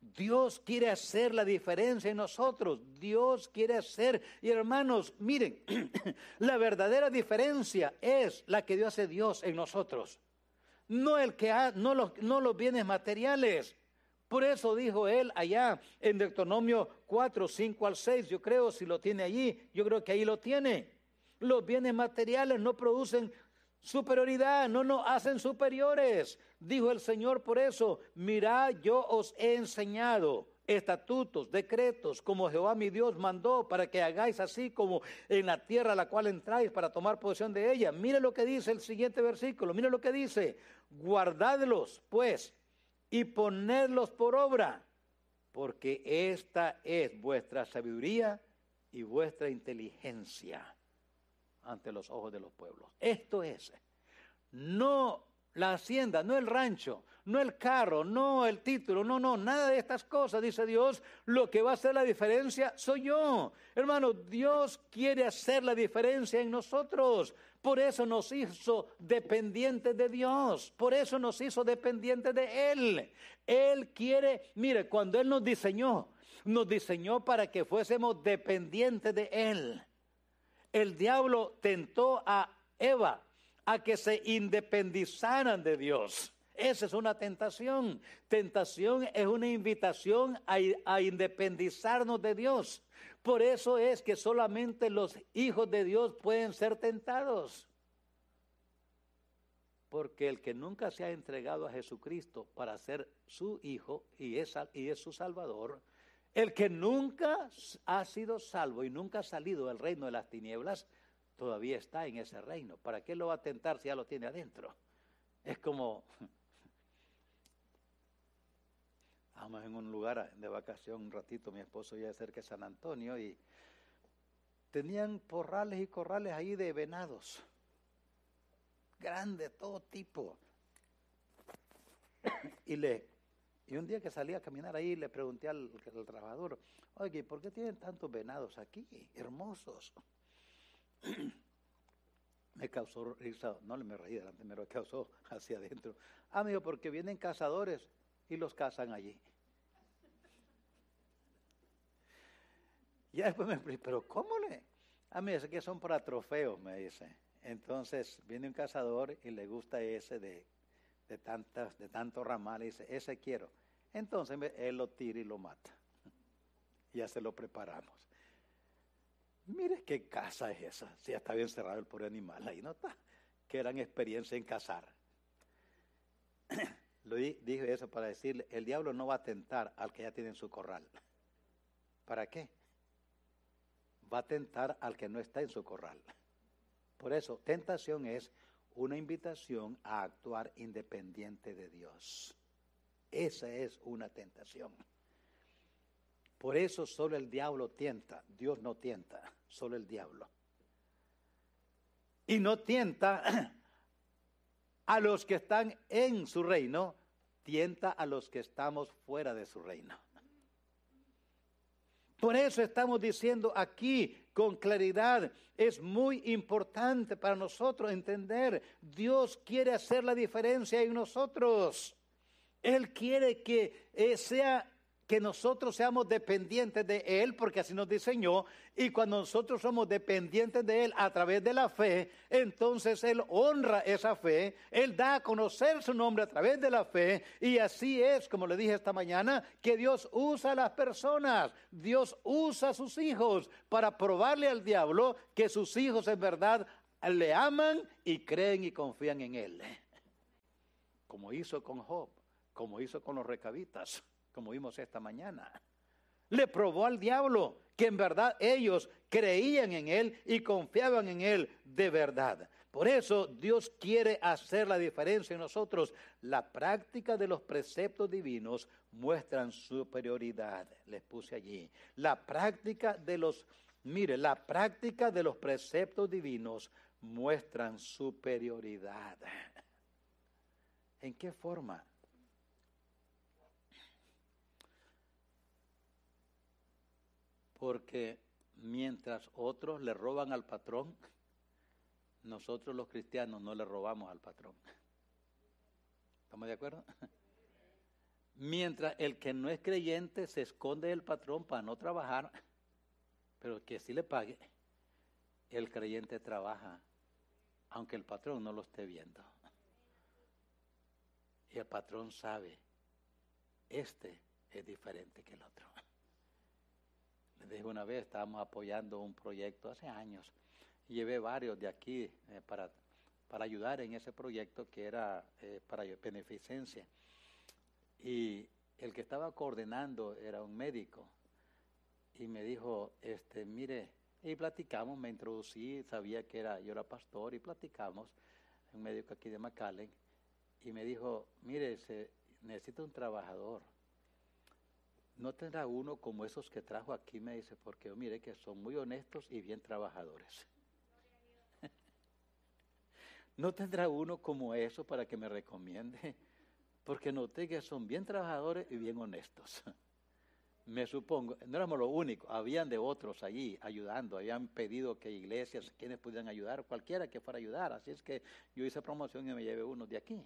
Dios quiere hacer la diferencia en nosotros. Dios quiere hacer. Y hermanos, miren, [clears throat] la verdadera diferencia es la que Dios hace Dios en nosotros no, el que ha, no, los, bienes materiales. Por eso dijo él allá en Deuteronomio 4, 5 al 6, yo creo, si lo tiene allí, yo creo que ahí lo tiene. Los bienes materiales no producen superioridad, no nos hacen superiores. Dijo el Señor por eso, mirad, yo os he enseñado estatutos, decretos, como Jehová mi Dios mandó, para que hagáis así como en la tierra a la cual entráis para tomar posesión de ella. Mire lo que dice el siguiente versículo, mire lo que dice, guardadlos pues y ponedlos por obra, porque esta es vuestra sabiduría y vuestra inteligencia ante los ojos de los pueblos. Esto es, no la hacienda, no el rancho, no el carro, no el título, no, no, nada de estas cosas, dice Dios. Lo que va a hacer la diferencia soy yo. Hermano, Dios quiere hacer la diferencia en nosotros. Por eso nos hizo dependientes de Dios. Por eso nos hizo dependientes de Él. Él quiere, mire, cuando Él nos diseñó, nos diseñó para que fuésemos dependientes de Él. El diablo tentó a Eva a que se independizaran de Dios. Esa es una tentación. Tentación es una invitación a, independizarnos de Dios. Por eso es que solamente los hijos de Dios pueden ser tentados. Porque el que nunca se ha entregado a Jesucristo para ser su hijo y es, y es su salvador, el que nunca ha sido salvo y nunca ha salido del reino de las tinieblas, todavía está en ese reino. ¿Para qué lo va a tentar si ya lo tiene adentro? Es como, [laughs] vamos en un lugar de vacación un ratito, mi esposo ya cerca de San Antonio y tenían porrales y corrales ahí de venados, grandes, todo tipo. [coughs] Y le y un día que salí a caminar ahí, le pregunté al, trabajador, oye, ¿por qué tienen tantos venados aquí? Hermosos. [clears throat] me causó risa, no me reí delante, me causó [laughs] hacia adentro. Ah, amigo, porque vienen cazadores y los cazan allí. [laughs] Ya después me explico, pero ¿cómo le? Ah, mí es que son para trofeos, me dice. Entonces viene un cazador y le gusta ese de, de, tantas, de tanto ramal y dice, ese quiero. Entonces él lo tira y lo mata. [laughs] Ya se lo preparamos. Mire qué casa es esa. Si ya está bien cerrado el pobre animal, ahí no está. Qué gran experiencia en cazar. [clears throat] Lo dije eso para decirle, el diablo no va a tentar al que ya tiene en su corral. [laughs] ¿Para qué? Va a tentar al que no está en su corral. Por eso, tentación es una invitación a actuar independiente de Dios. Esa es una tentación. Por eso solo el diablo tienta, Dios no tienta, solo el diablo. Y no tienta a los que están en su reino, tienta a los que estamos fuera de su reino. Por eso estamos diciendo aquí con claridad, es muy importante para nosotros entender, Dios quiere hacer la diferencia en nosotros. Él quiere que eh, sea que nosotros seamos dependientes de Él, porque así nos diseñó, y cuando nosotros somos dependientes de Él a través de la fe, entonces Él honra esa fe, Él da a conocer su nombre a través de la fe, y así es, como le dije esta mañana, que Dios usa a las personas, Dios usa a sus hijos para probarle al diablo que sus hijos en verdad le aman y creen y confían en Él, como hizo con Job, como hizo con los recabitas como vimos esta mañana. Le probó al diablo que en verdad ellos creían en él y confiaban en él de verdad. Por eso Dios quiere hacer la diferencia en nosotros. La práctica de los preceptos divinos muestran superioridad. Les puse allí. La práctica de los, mire, la práctica de los preceptos divinos muestran superioridad. ¿En qué forma? Porque mientras otros le roban al patrón, nosotros los cristianos no le robamos al patrón. ¿Estamos de acuerdo? Mientras el que no es creyente se esconde del patrón para no trabajar, pero que sí le pague, el creyente trabaja, aunque el patrón no lo esté viendo. Y el patrón sabe, este es diferente que el otro. Les dije una vez, estábamos apoyando un proyecto hace años. Llevé varios de aquí eh, para, para ayudar en ese proyecto que era eh, para beneficencia. Y el que estaba coordinando era un médico. Y me dijo, este, mire, y platicamos, me introducí, sabía que era, yo era pastor y platicamos, un médico aquí de McAllen, y me dijo, mire, se, necesito un trabajador no tendrá uno como esos que trajo aquí, me dice, porque mire que son muy honestos y bien trabajadores. [laughs] no tendrá uno como eso para que me recomiende, [laughs] porque noté que son bien trabajadores y bien honestos. [laughs] me supongo, no éramos los únicos, habían de otros allí ayudando, habían pedido que iglesias, quienes pudieran ayudar, cualquiera que fuera a ayudar, así es que yo hice promoción y me llevé uno de aquí.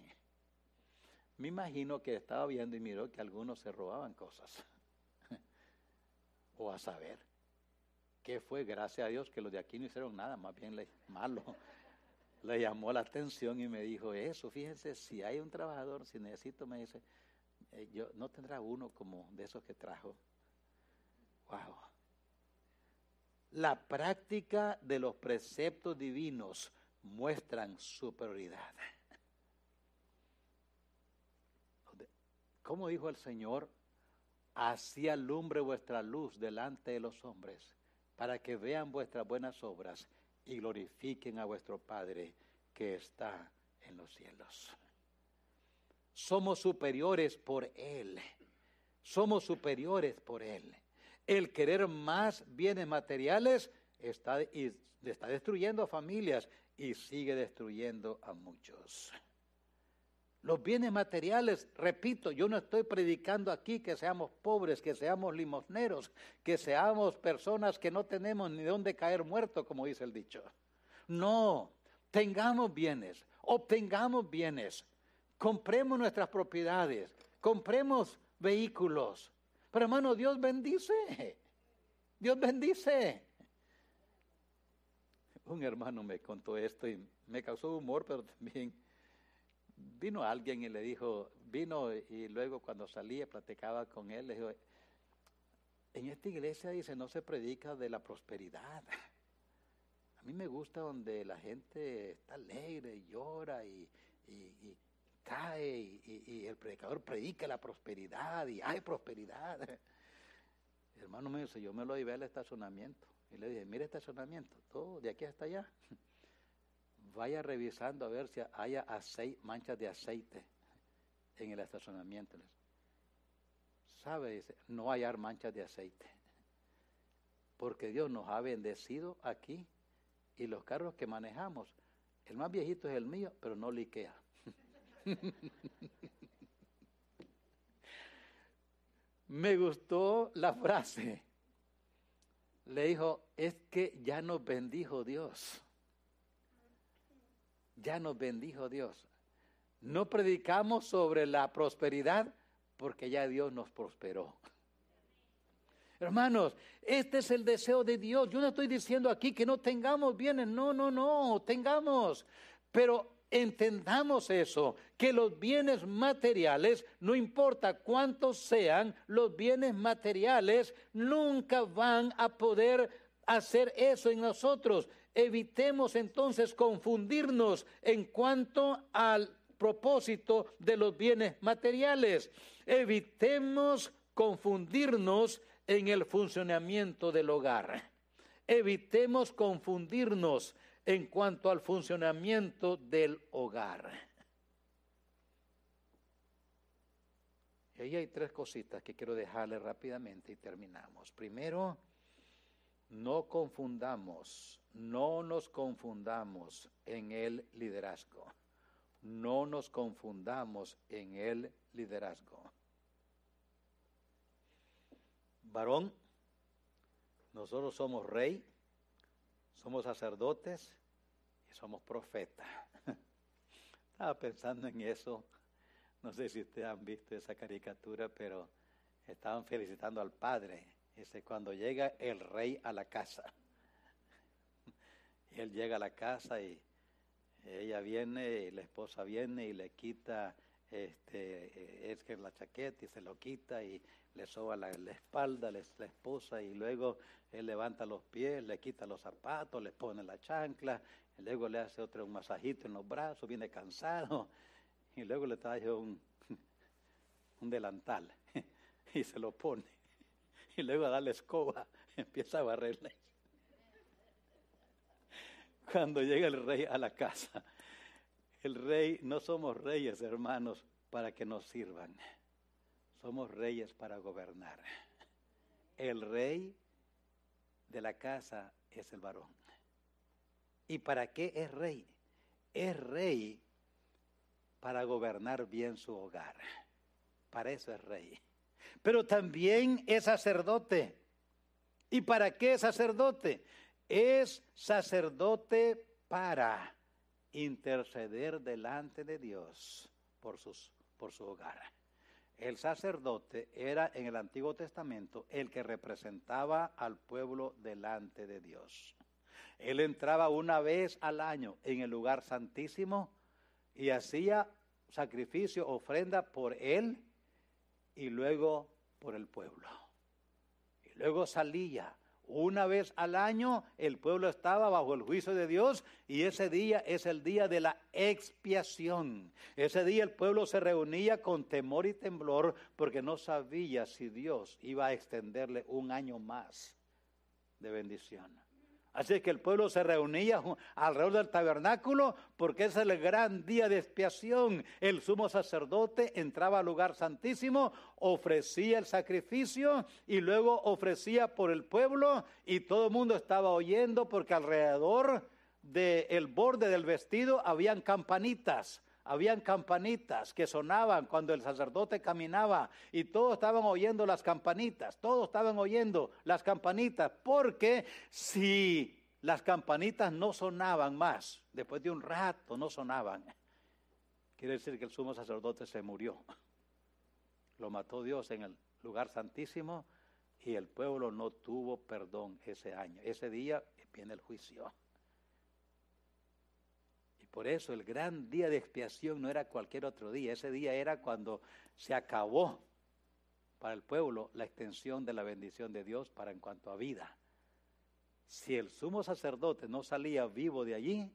Me imagino que estaba viendo y miró que algunos se robaban cosas o a saber qué fue, gracias a Dios que los de aquí no hicieron nada, más bien le, malo. [laughs] Le llamó la atención y me dijo eso, fíjense, si hay un trabajador, si necesito, me dice, eh, yo no tendrá uno como de esos que trajo. Wow. La práctica de los preceptos divinos muestran superioridad. [laughs] ¿Cómo dijo el Señor? Así alumbre vuestra luz delante de los hombres, para que vean vuestras buenas obras y glorifiquen a vuestro Padre que está en los cielos. Somos superiores por Él. Somos superiores por Él. El querer más bienes materiales está, está destruyendo a familias y sigue destruyendo a muchos. Los bienes materiales, repito, yo no estoy predicando aquí que seamos pobres, que seamos limosneros, que seamos personas que no tenemos ni dónde caer muerto, como dice el dicho. No, tengamos bienes, obtengamos bienes, compremos nuestras propiedades, compremos vehículos. Pero hermano, Dios bendice, Dios bendice. Un hermano me contó esto y me causó humor, pero también vino alguien y le dijo, vino y luego cuando salía platicaba con él, le dijo, en esta iglesia dice, no se predica de la prosperidad. A mí me gusta donde la gente está alegre, y llora y, cae y, el predicador predica la prosperidad y hay prosperidad. [laughs] Hermano me dice, yo me lo llevé al estacionamiento. Y le dije, mire estacionamiento, todo de aquí hasta allá [laughs] vaya revisando a ver si haya aceite, manchas de aceite en el estacionamiento. ¿Sabe? Dice, no hay manchas de aceite. Porque Dios nos ha bendecido aquí y los carros que manejamos, el más viejito es el mío, pero no liquea. [laughs] me gustó la frase. Le dijo, es que ya nos bendijo Dios. Ya nos bendijo Dios. No predicamos sobre la prosperidad porque ya Dios nos prosperó. Hermanos, este es el deseo de Dios. Yo no estoy diciendo aquí que no tengamos bienes. No, no, no, tengamos. Pero entendamos eso, que los bienes materiales, no importa cuántos sean, los bienes materiales nunca van a poder hacer eso en nosotros. Evitemos entonces confundirnos en cuanto al propósito de los bienes materiales. Evitemos confundirnos en el funcionamiento del hogar. Evitemos confundirnos en cuanto al funcionamiento del hogar. Y ahí hay tres cositas que quiero dejarle rápidamente y terminamos. Primero, no confundamos, no nos confundamos en el liderazgo. No nos confundamos en el liderazgo. Varón, nosotros somos rey, somos sacerdotes y somos profetas. [laughs] Estaba pensando en eso. No sé si ustedes han visto esa caricatura, pero estaban felicitando al padre. Dice, cuando llega el rey a la casa. [laughs] Él llega a la casa y ella viene, y la esposa viene y le quita este, es que la chaqueta y se lo quita y le soba la, espalda, la esposa y luego él levanta los pies, le quita los zapatos, le pone la chancla, y luego le hace otro un masajito en los brazos, viene cansado y luego le trae un, [laughs] un delantal [laughs] y se lo pone y luego a darle escoba, [laughs] empieza a barrerle. Cuando llega el rey a la casa, el rey, no somos reyes, hermanos, para que nos sirvan. Somos reyes para gobernar. El rey de la casa es el varón. ¿Y para qué es rey? Es rey para gobernar bien su hogar. Para eso es rey. Pero también es sacerdote. ¿Y para qué es sacerdote? Es sacerdote para interceder delante de Dios por, sus, por su hogar. El sacerdote era en el Antiguo Testamento el que representaba al pueblo delante de Dios. Él entraba una vez al año en el lugar santísimo y hacía sacrificio, ofrenda por él y luego por el pueblo. Y luego salía una vez al año el pueblo estaba bajo el juicio de Dios y ese día es el día de la expiación. Ese día el pueblo se reunía con temor y temblor porque no sabía si Dios iba a extenderle un año más de bendición. Así que el pueblo se reunía alrededor del tabernáculo porque es el gran día de expiación. El sumo sacerdote entraba al lugar santísimo, ofrecía el sacrificio y luego ofrecía por el pueblo y todo el mundo estaba oyendo porque alrededor del borde del vestido habían campanitas habían campanitas que sonaban cuando el sacerdote caminaba y todos estaban oyendo las campanitas, todos estaban oyendo las campanitas, porque si las campanitas no sonaban más, después de un rato no sonaban, quiere decir que el sumo sacerdote se murió. Lo mató Dios en el lugar santísimo y el pueblo no tuvo perdón ese año. Ese día viene el juicio. Por eso el gran día de expiación no era cualquier otro día, ese día era cuando se acabó para el pueblo la extensión de la bendición de Dios para en cuanto a vida. Si el sumo sacerdote no salía vivo de allí,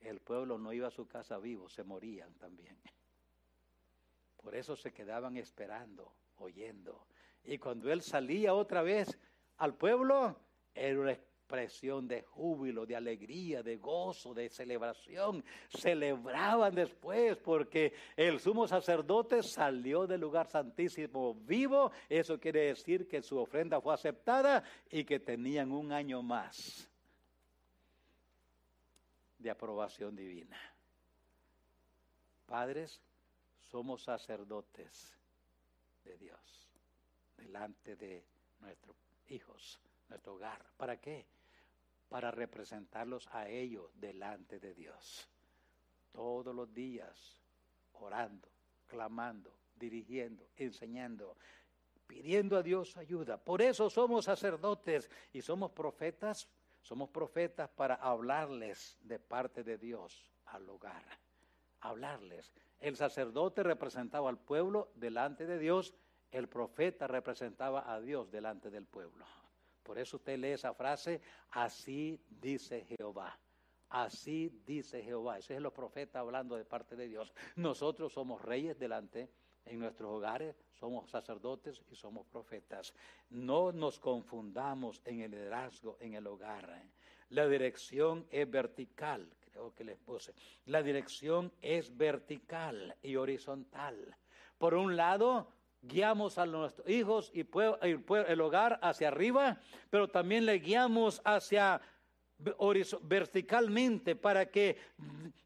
el pueblo no iba a su casa vivo, se morían también. Por eso se quedaban esperando, oyendo. Y cuando él salía otra vez al pueblo, era una expresión de júbilo, de alegría, de gozo, de celebración. Celebraban después porque el sumo sacerdote salió del lugar santísimo vivo. Eso quiere decir que su ofrenda fue aceptada y que tenían un año más de aprobación divina. Padres, somos sacerdotes de Dios. delante de nuestros hijos, nuestro hogar. ¿Para qué? Para representarlos a ellos delante de Dios. Todos los días, orando, clamando, dirigiendo, enseñando, pidiendo a Dios ayuda. Por eso somos sacerdotes y somos profetas. Somos profetas para hablarles de parte de Dios al hogar. Hablarles. El sacerdote representaba al pueblo delante de Dios. El profeta representaba a Dios delante del pueblo. Por eso usted lee esa frase, así dice Jehová. Así dice Jehová. Ese es los profetas hablando de parte de Dios. Nosotros somos reyes delante en nuestros hogares, somos sacerdotes y somos profetas. No nos confundamos en el liderazgo en el hogar. La dirección es vertical, creo que les puse. La dirección es vertical y horizontal. Por un lado, guiamos a nuestros hijos y el hogar hacia arriba, pero también le guiamos hacia verticalmente para que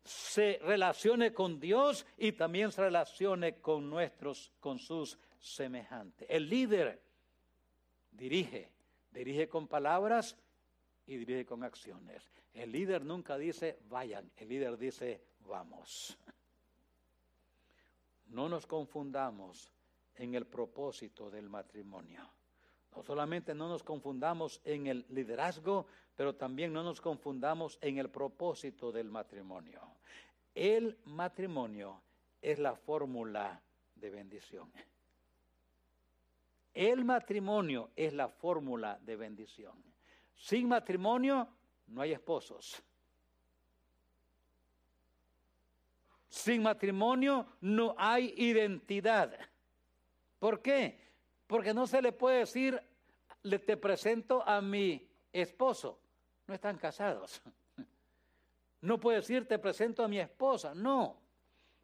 se relacione con Dios y también se relacione con nuestros, con sus semejantes. El líder dirige, dirige con palabras y dirige con acciones. El líder nunca dice vayan, el líder dice vamos. No nos confundamos en el propósito del matrimonio. No solamente no nos confundamos en el liderazgo, pero también no nos confundamos en el propósito del matrimonio. El matrimonio es la fórmula de bendición. El matrimonio es la fórmula de bendición. Sin matrimonio no hay esposos. Sin matrimonio no hay identidad. ¿Por qué? Porque no se le puede decir, le te presento a mi esposo. No están casados. No puede decir, te presento a mi esposa. No.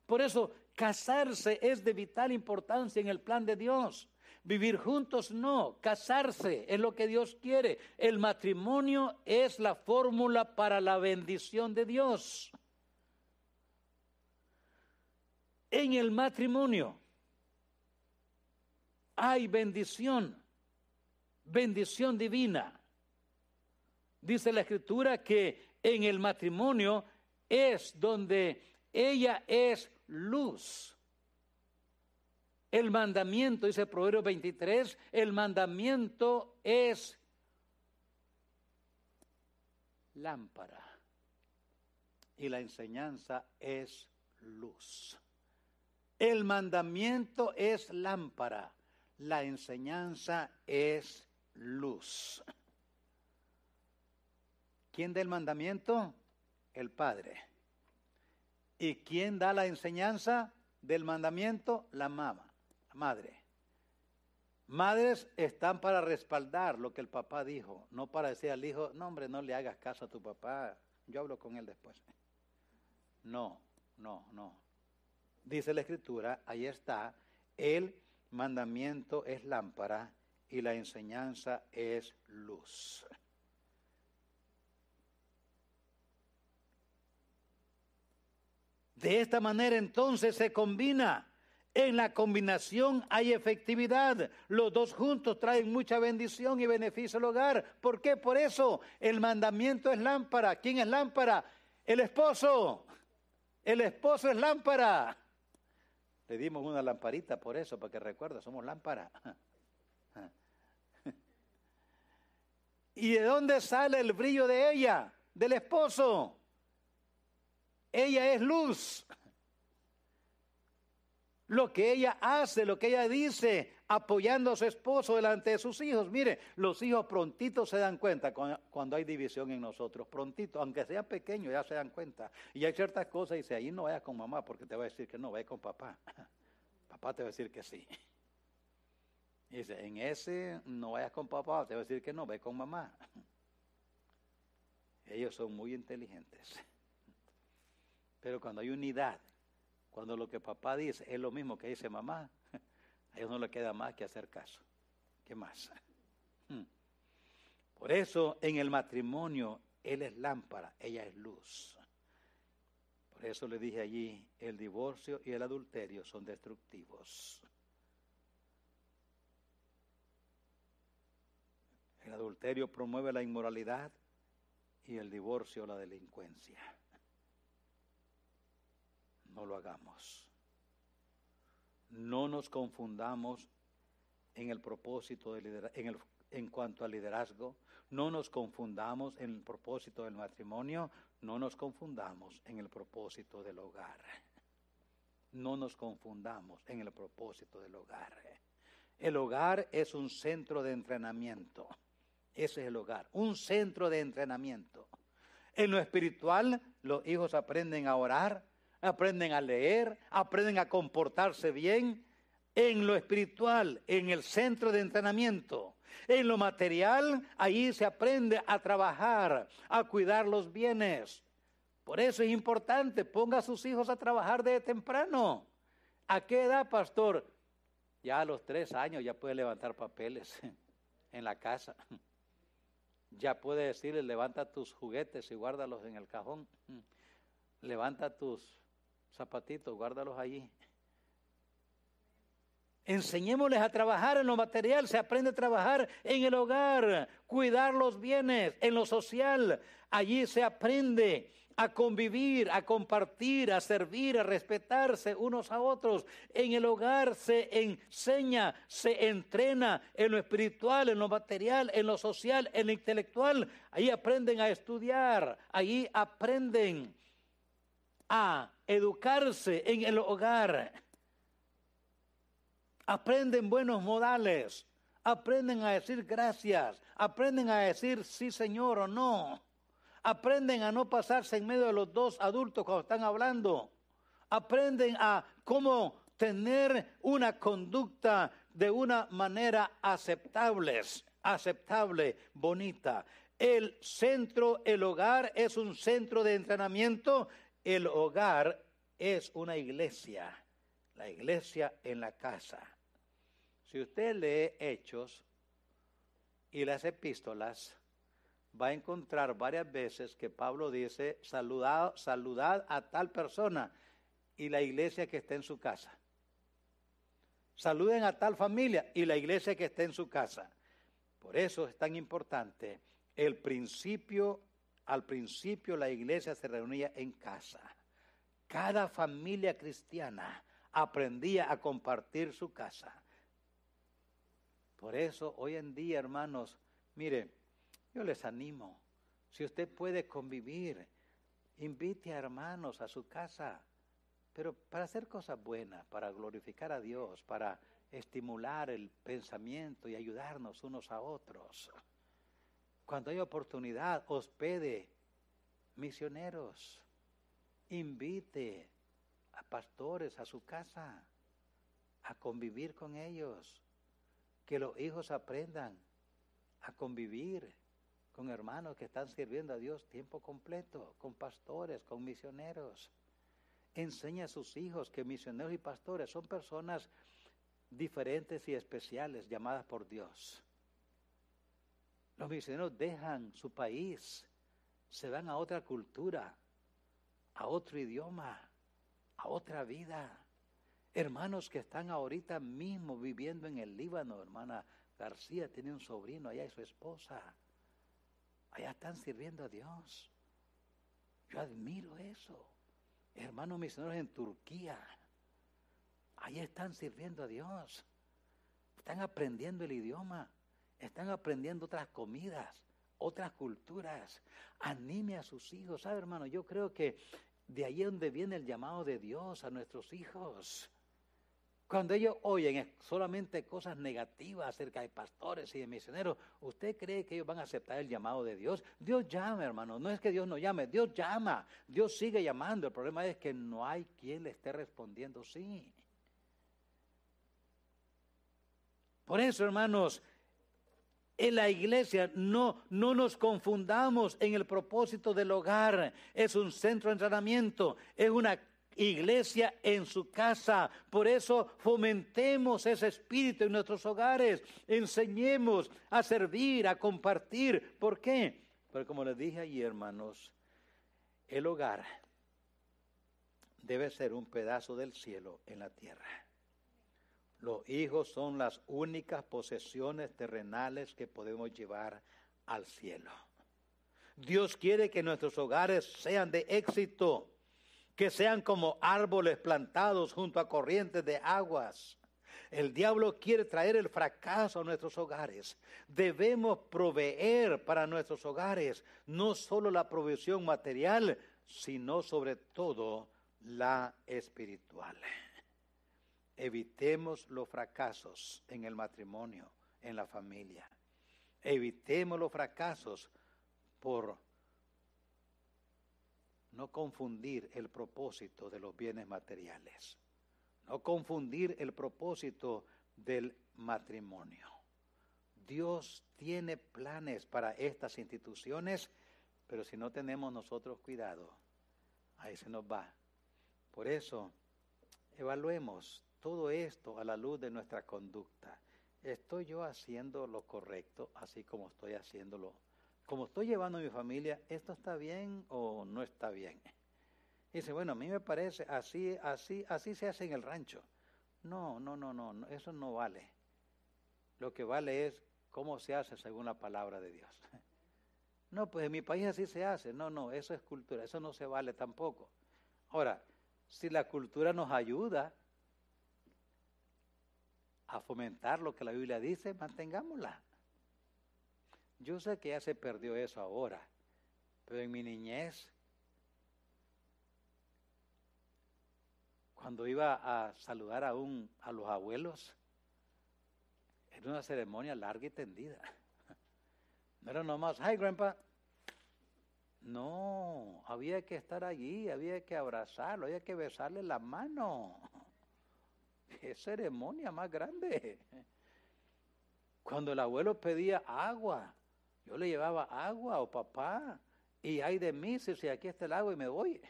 Por eso, casarse es de vital importancia en el plan de Dios. Vivir juntos no, casarse es lo que Dios quiere. El matrimonio es la fórmula para la bendición de Dios. En el matrimonio hay bendición, bendición divina. Dice la escritura que en el matrimonio es donde ella es luz. El mandamiento, dice Proverbio 23, el mandamiento es lámpara y la enseñanza es luz. El mandamiento es lámpara la enseñanza es luz. ¿Quién da el mandamiento? El Padre. ¿Y quién da la enseñanza del mandamiento? La mamá, la madre. Madres están para respaldar lo que el papá dijo, no para decir al hijo, no hombre, no le hagas caso a tu papá, yo hablo con él después. No, no, no. Dice la escritura, ahí está, él mandamiento es lámpara y la enseñanza es luz. De esta manera entonces se combina. En la combinación hay efectividad. Los dos juntos traen mucha bendición y beneficio al hogar. ¿Por qué? Por eso el mandamiento es lámpara. ¿Quién es lámpara? El esposo. El esposo es lámpara. Le dimos una lamparita por eso, para que recuerde, somos lámpara. [laughs] ¿Y de dónde sale el brillo de ella? Del esposo. Ella es luz. Lo que ella hace, lo que ella dice, apoyando a su esposo delante de sus hijos. Mire, los hijos prontitos se dan cuenta cuando hay división en nosotros. Prontito, aunque sea pequeño, ya se dan cuenta. Y hay ciertas cosas, y dice, ahí no vayas con mamá porque te va a decir que no, vaya con papá. [laughs] Papá te va a decir que sí. Y dice, en ese no vayas con papá, te va a decir que no, ve con mamá. [laughs] Ellos son muy inteligentes. [laughs] Pero cuando hay unidad, cuando lo que papá dice es lo mismo que dice mamá, a ellos no le queda más que hacer caso. ¿Qué más? Hmm. Por eso en el matrimonio él es lámpara, ella es luz. Por eso le dije allí, el divorcio y el adulterio son destructivos. El adulterio promueve la inmoralidad y el divorcio la delincuencia. No lo hagamos. No nos confundamos en el propósito de en, el, en cuanto al liderazgo. No nos confundamos en el propósito del matrimonio. No nos confundamos en el propósito del hogar. No nos confundamos en el propósito del hogar. El hogar es un centro de entrenamiento. Ese es el hogar, un centro de entrenamiento. En lo espiritual, los hijos aprenden a orar, aprenden a leer, aprenden a comportarse bien. En lo espiritual, en el centro de entrenamiento. En lo material, ahí se aprende a trabajar, a cuidar los bienes. Por eso es importante, ponga a sus hijos a trabajar de temprano. ¿A qué edad, pastor? Ya a los tres años ya puede levantar papeles [laughs] en la casa. Ya puede decirle, levanta tus juguetes y guárdalos en el cajón. Levanta tus zapatitos, guárdalos allí. Enseñémosles a trabajar en lo material, se aprende a trabajar en el hogar, cuidar los bienes, en lo social. Allí se aprende a convivir, a compartir, a servir, a respetarse unos a otros. En el hogar se enseña, se entrena en lo espiritual, en lo material, en lo social, en lo intelectual. Ahí aprenden a estudiar, ahí aprenden a educarse en el hogar. Aprenden buenos modales, aprenden a decir gracias, aprenden a decir sí señor o no Aprenden a no pasarse en medio de los dos adultos cuando están hablando. Aprenden a cómo tener una conducta de una manera aceptable, aceptable, bonita. El centro, el hogar es un centro de entrenamiento. El hogar es una iglesia. La iglesia en la casa. Si usted lee Hechos y las epístolas, va a encontrar varias veces que Pablo dice, saludad, a tal persona y la iglesia que está en su casa. Saluden a tal familia y la iglesia que está en su casa. Por eso es tan importante el principio, al principio la iglesia se reunía en casa. Cada familia cristiana aprendía a compartir su casa. Por eso hoy en día, hermanos, mire, yo les animo, si usted puede convivir, invite a hermanos a su casa, pero para hacer cosas buenas, para glorificar a Dios, para estimular el pensamiento y ayudarnos unos a otros. Cuando hay oportunidad, hospede misioneros, invite a pastores a su casa, a convivir con ellos, que los hijos aprendan a convivir con hermanos que están sirviendo a Dios tiempo completo, con pastores, con misioneros. Enseña a sus hijos que misioneros y pastores son personas diferentes y especiales llamadas por Dios. Los misioneros dejan su país, se van a otra cultura, a otro idioma, a otra vida. Hermanos que están ahorita mismo viviendo en el Líbano, hermana García tiene un sobrino allá y su esposa. Allá están sirviendo a Dios. Yo admiro eso. Hermanos misioneros en Turquía. Allá están sirviendo a Dios. Están aprendiendo el idioma. Están aprendiendo otras comidas, otras culturas. Anime a sus hijos. ¿Sabe, hermano? Yo creo que de ahí es donde viene el llamado de Dios a nuestros hijos. Cuando ellos oyen solamente cosas negativas acerca de pastores y de misioneros, ¿usted cree que ellos van a aceptar el llamado de Dios? Dios llama, hermano. No es que Dios no llame, Dios llama. Dios sigue llamando. El problema es que no hay quien le esté respondiendo sí. Por eso, hermanos, en la iglesia no, no nos confundamos en el propósito del hogar. Es un centro de entrenamiento, es una iglesia en su casa. Por eso fomentemos ese espíritu en nuestros hogares. Enseñemos a servir, a compartir. ¿Por qué? Porque como les dije ayer, hermanos, el hogar debe ser un pedazo del cielo en la tierra. Los hijos son las únicas posesiones terrenales que podemos llevar al cielo. Dios quiere que nuestros hogares sean de éxito, que sean como árboles plantados junto a corrientes de aguas. El diablo quiere traer el fracaso a nuestros hogares. Debemos proveer para nuestros hogares no solo la provisión material, sino sobre todo la espiritual. Evitemos los fracasos en el matrimonio, en la familia. Evitemos los fracasos por no confundir el propósito de los bienes materiales, no confundir el propósito del matrimonio. Dios tiene planes para estas instituciones, pero si no tenemos nosotros cuidado, ahí se nos va. Por eso, evaluemos todo esto a la luz de nuestra conducta. ¿Estoy yo haciendo lo correcto así como estoy haciéndolo? Como estoy llevando a mi familia, ¿esto está bien o no está bien? dice, bueno, a mí me parece así, así, así se hace en el rancho. No, no, no, no, eso no vale. Lo que vale es cómo se hace según la palabra de Dios. [laughs] No, pues en mi país así se hace. No, no, eso es cultura, eso no se vale tampoco. Ahora, si la cultura nos ayuda a fomentar lo que la Biblia dice, mantengámosla. Yo sé que ya se perdió eso ahora, pero en mi niñez, cuando iba a saludar a, un, a los abuelos, era una ceremonia larga y tendida. No era nomás, hi grandpa. No, había que estar allí, había que abrazarlo, había que besarle la mano. Qué ceremonia más grande. Cuando el abuelo pedía agua, yo le llevaba agua o papá. Y hay de mí si aquí está el agua y me voy.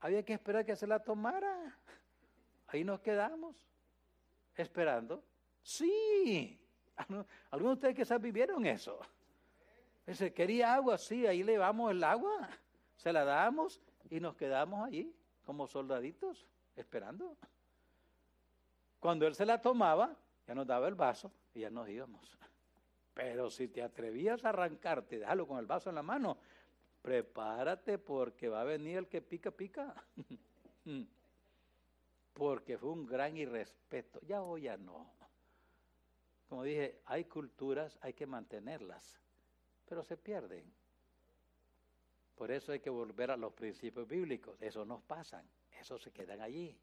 Había que esperar que se la tomara. Ahí nos quedamos, esperando. Sí. Algunos de ustedes quizás vivieron eso. Dice, quería agua, sí, ahí le llevamos el agua. Se la damos y nos quedamos allí como soldaditos, esperando. Cuando él se la tomaba, ya nos daba el vaso y ya nos íbamos. Pero si te atrevías a arrancarte y dejarlo con el vaso en la mano, prepárate porque va a venir el que pica, pica. [laughs] porque fue un gran irrespeto. Ya hoy ya no. Como dije, hay culturas, hay que mantenerlas, pero se pierden. Por eso hay que volver a los principios bíblicos. Eso nos pasan, eso se quedan allí.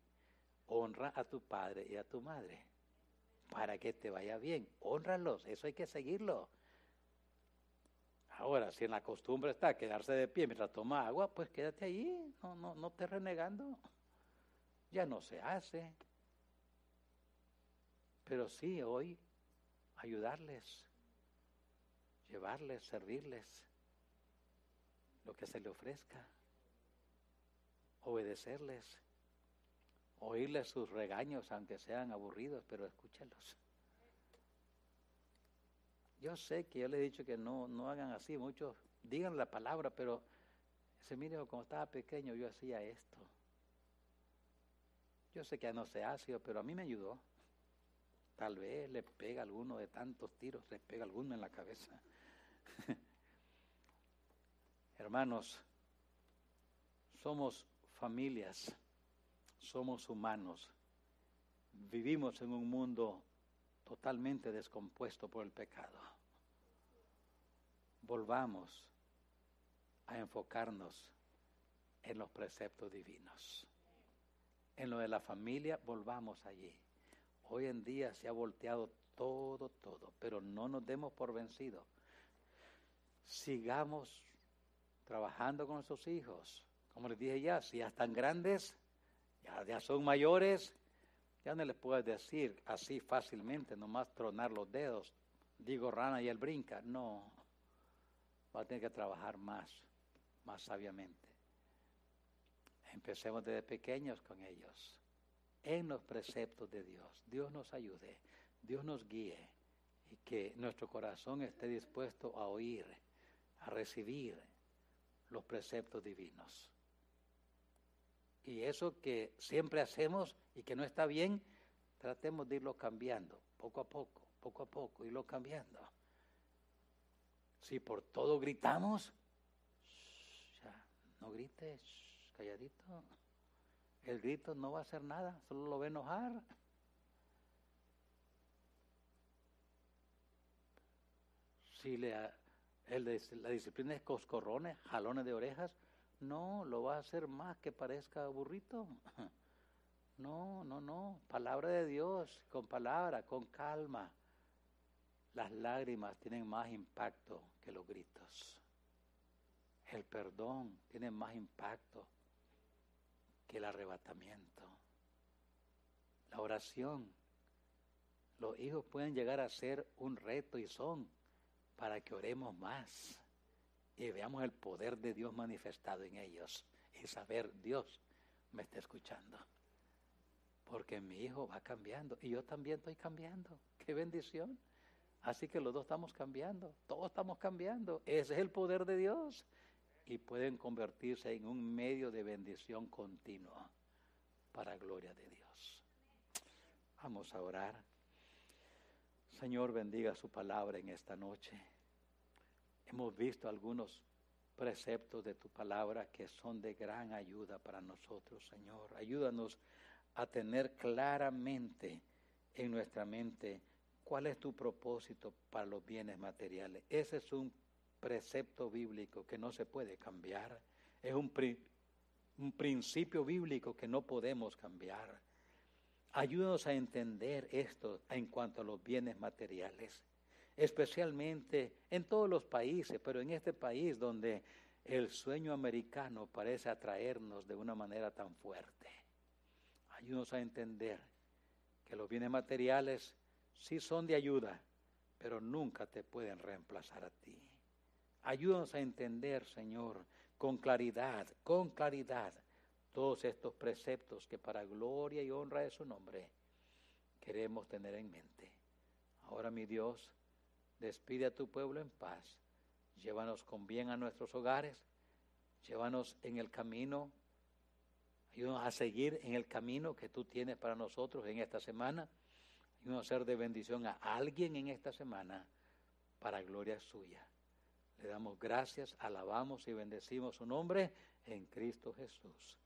Honra a tu padre y a tu madre para que te vaya bien. Honralos, eso hay que seguirlo. Ahora, si en la costumbre está quedarse de pie mientras toma agua, pues quédate ahí, no, no, no te renegando. Ya no se hace. Pero sí hoy ayudarles, llevarles, servirles lo que se le ofrezca, obedecerles oírles sus regaños, aunque sean aburridos, pero escúchalos. Yo sé que yo les he dicho que no, no hagan así, muchos digan la palabra, pero ese mire, cuando estaba pequeño yo hacía esto. Yo sé que no se hace, pero a mí me ayudó. Tal vez le pega alguno de tantos tiros, le pega alguno en la cabeza. [laughs] Hermanos, somos familias somos humanos, vivimos en un mundo totalmente descompuesto por el pecado. Volvamos a enfocarnos en los preceptos divinos. En lo de la familia, volvamos allí. Hoy en día se ha volteado todo, todo, pero no nos demos por vencidos. Sigamos trabajando con nuestros hijos. Como les dije ya, si ya están grandes, ya, son mayores, ya no les puedes decir así fácilmente, nomás tronar los dedos. Digo rana y él brinca. No, va a tener que trabajar más, más sabiamente. Empecemos desde pequeños con ellos, en los preceptos de Dios. Dios nos ayude, Dios nos guíe y que nuestro corazón esté dispuesto a oír, a recibir los preceptos divinos. Y eso que siempre hacemos y que no está bien, tratemos de irlo cambiando, poco a poco, poco a poco, irlo cambiando. Si por todo gritamos, ya, no grites, calladito. El grito no va a hacer nada, solo lo va a enojar. Si le, el la disciplina es coscorrones, jalones de orejas, no, lo va a hacer más que parezca burrito. [laughs] No, no, no. Palabra de Dios, con palabra, con calma. Las lágrimas tienen más impacto que los gritos. El perdón tiene más impacto que el arrebatamiento. La oración. Los hijos pueden llegar a ser un reto y son para que oremos más y veamos el poder de Dios manifestado en ellos y saber Dios me está escuchando. Porque mi hijo va cambiando y yo también estoy cambiando. Qué bendición. Así que los dos estamos cambiando, todos estamos cambiando. Ese es el poder de Dios. Y pueden convertirse en un medio de bendición continua para gloria de Dios. Vamos a orar. Señor, bendiga su palabra en esta noche. Hemos visto algunos preceptos de tu palabra que son de gran ayuda para nosotros, Señor. Ayúdanos a tener claramente en nuestra mente cuál es tu propósito para los bienes materiales. Ese es un precepto bíblico que no se puede cambiar. Es un, un principio bíblico que no podemos cambiar. Ayúdanos a entender esto en cuanto a los bienes materiales, especialmente en todos los países, pero en este país donde el sueño americano parece atraernos de una manera tan fuerte. Ayúdanos a entender que los bienes materiales sí son de ayuda, pero nunca te pueden reemplazar a ti. Ayúdanos a entender, Señor, con claridad, con claridad, todos estos preceptos que para gloria y honra de su nombre queremos tener en mente. Ahora, mi Dios, despide a tu pueblo en paz. Llévanos con bien a nuestros hogares. Llévanos en el camino Ayúdanos a seguir en el camino que tú tienes para nosotros en esta semana. Ayúdanos a ser de bendición a alguien en esta semana para gloria suya. Le damos gracias, alabamos y bendecimos su nombre en Cristo Jesús.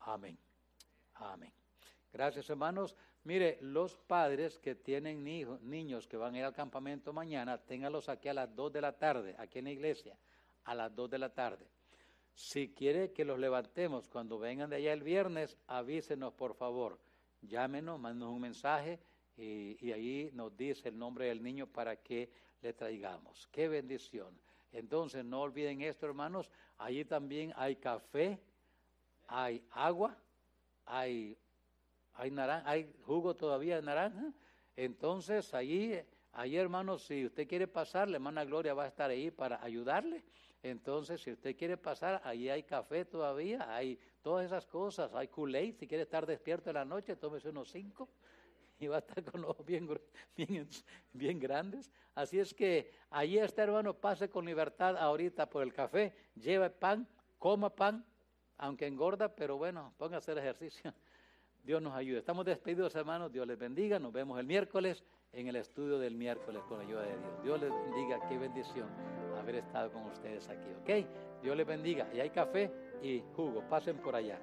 Amén. Amén. Gracias, hermanos. Mire, los padres que tienen niños que van a ir al campamento mañana, ténganlos aquí a las 2 de la tarde, aquí en la iglesia, a las 2 de la tarde. Si quiere que los levantemos cuando vengan de allá el viernes, avísenos por favor. Llámenos, mándenos un mensaje y, ahí nos dice el nombre del niño para que le traigamos. Qué bendición. Entonces no olviden esto, hermanos. Allí también hay café, hay agua, hay, hay, hay jugo todavía de naranja. Entonces allí, allí, hermanos, si usted quiere pasar, la hermana Gloria va a estar ahí para ayudarle. Entonces, si usted quiere pasar, ahí hay café todavía, hay todas esas cosas, hay kool si quiere estar despierto en la noche, tómese unos cinco y va a estar con ojos bien, bien, bien grandes. Así es que ahí está, hermano, pase con libertad ahorita por el café, lleve pan, coma pan, aunque engorda, pero bueno, a hacer ejercicio. Dios nos ayude. Estamos despedidos, hermanos. Dios les bendiga. Nos vemos el miércoles en el estudio del miércoles con la ayuda de Dios. Dios les bendiga. Qué bendición haber estado con ustedes aquí, ¿ok? Dios les bendiga. Y hay café y jugo. Pasen por allá.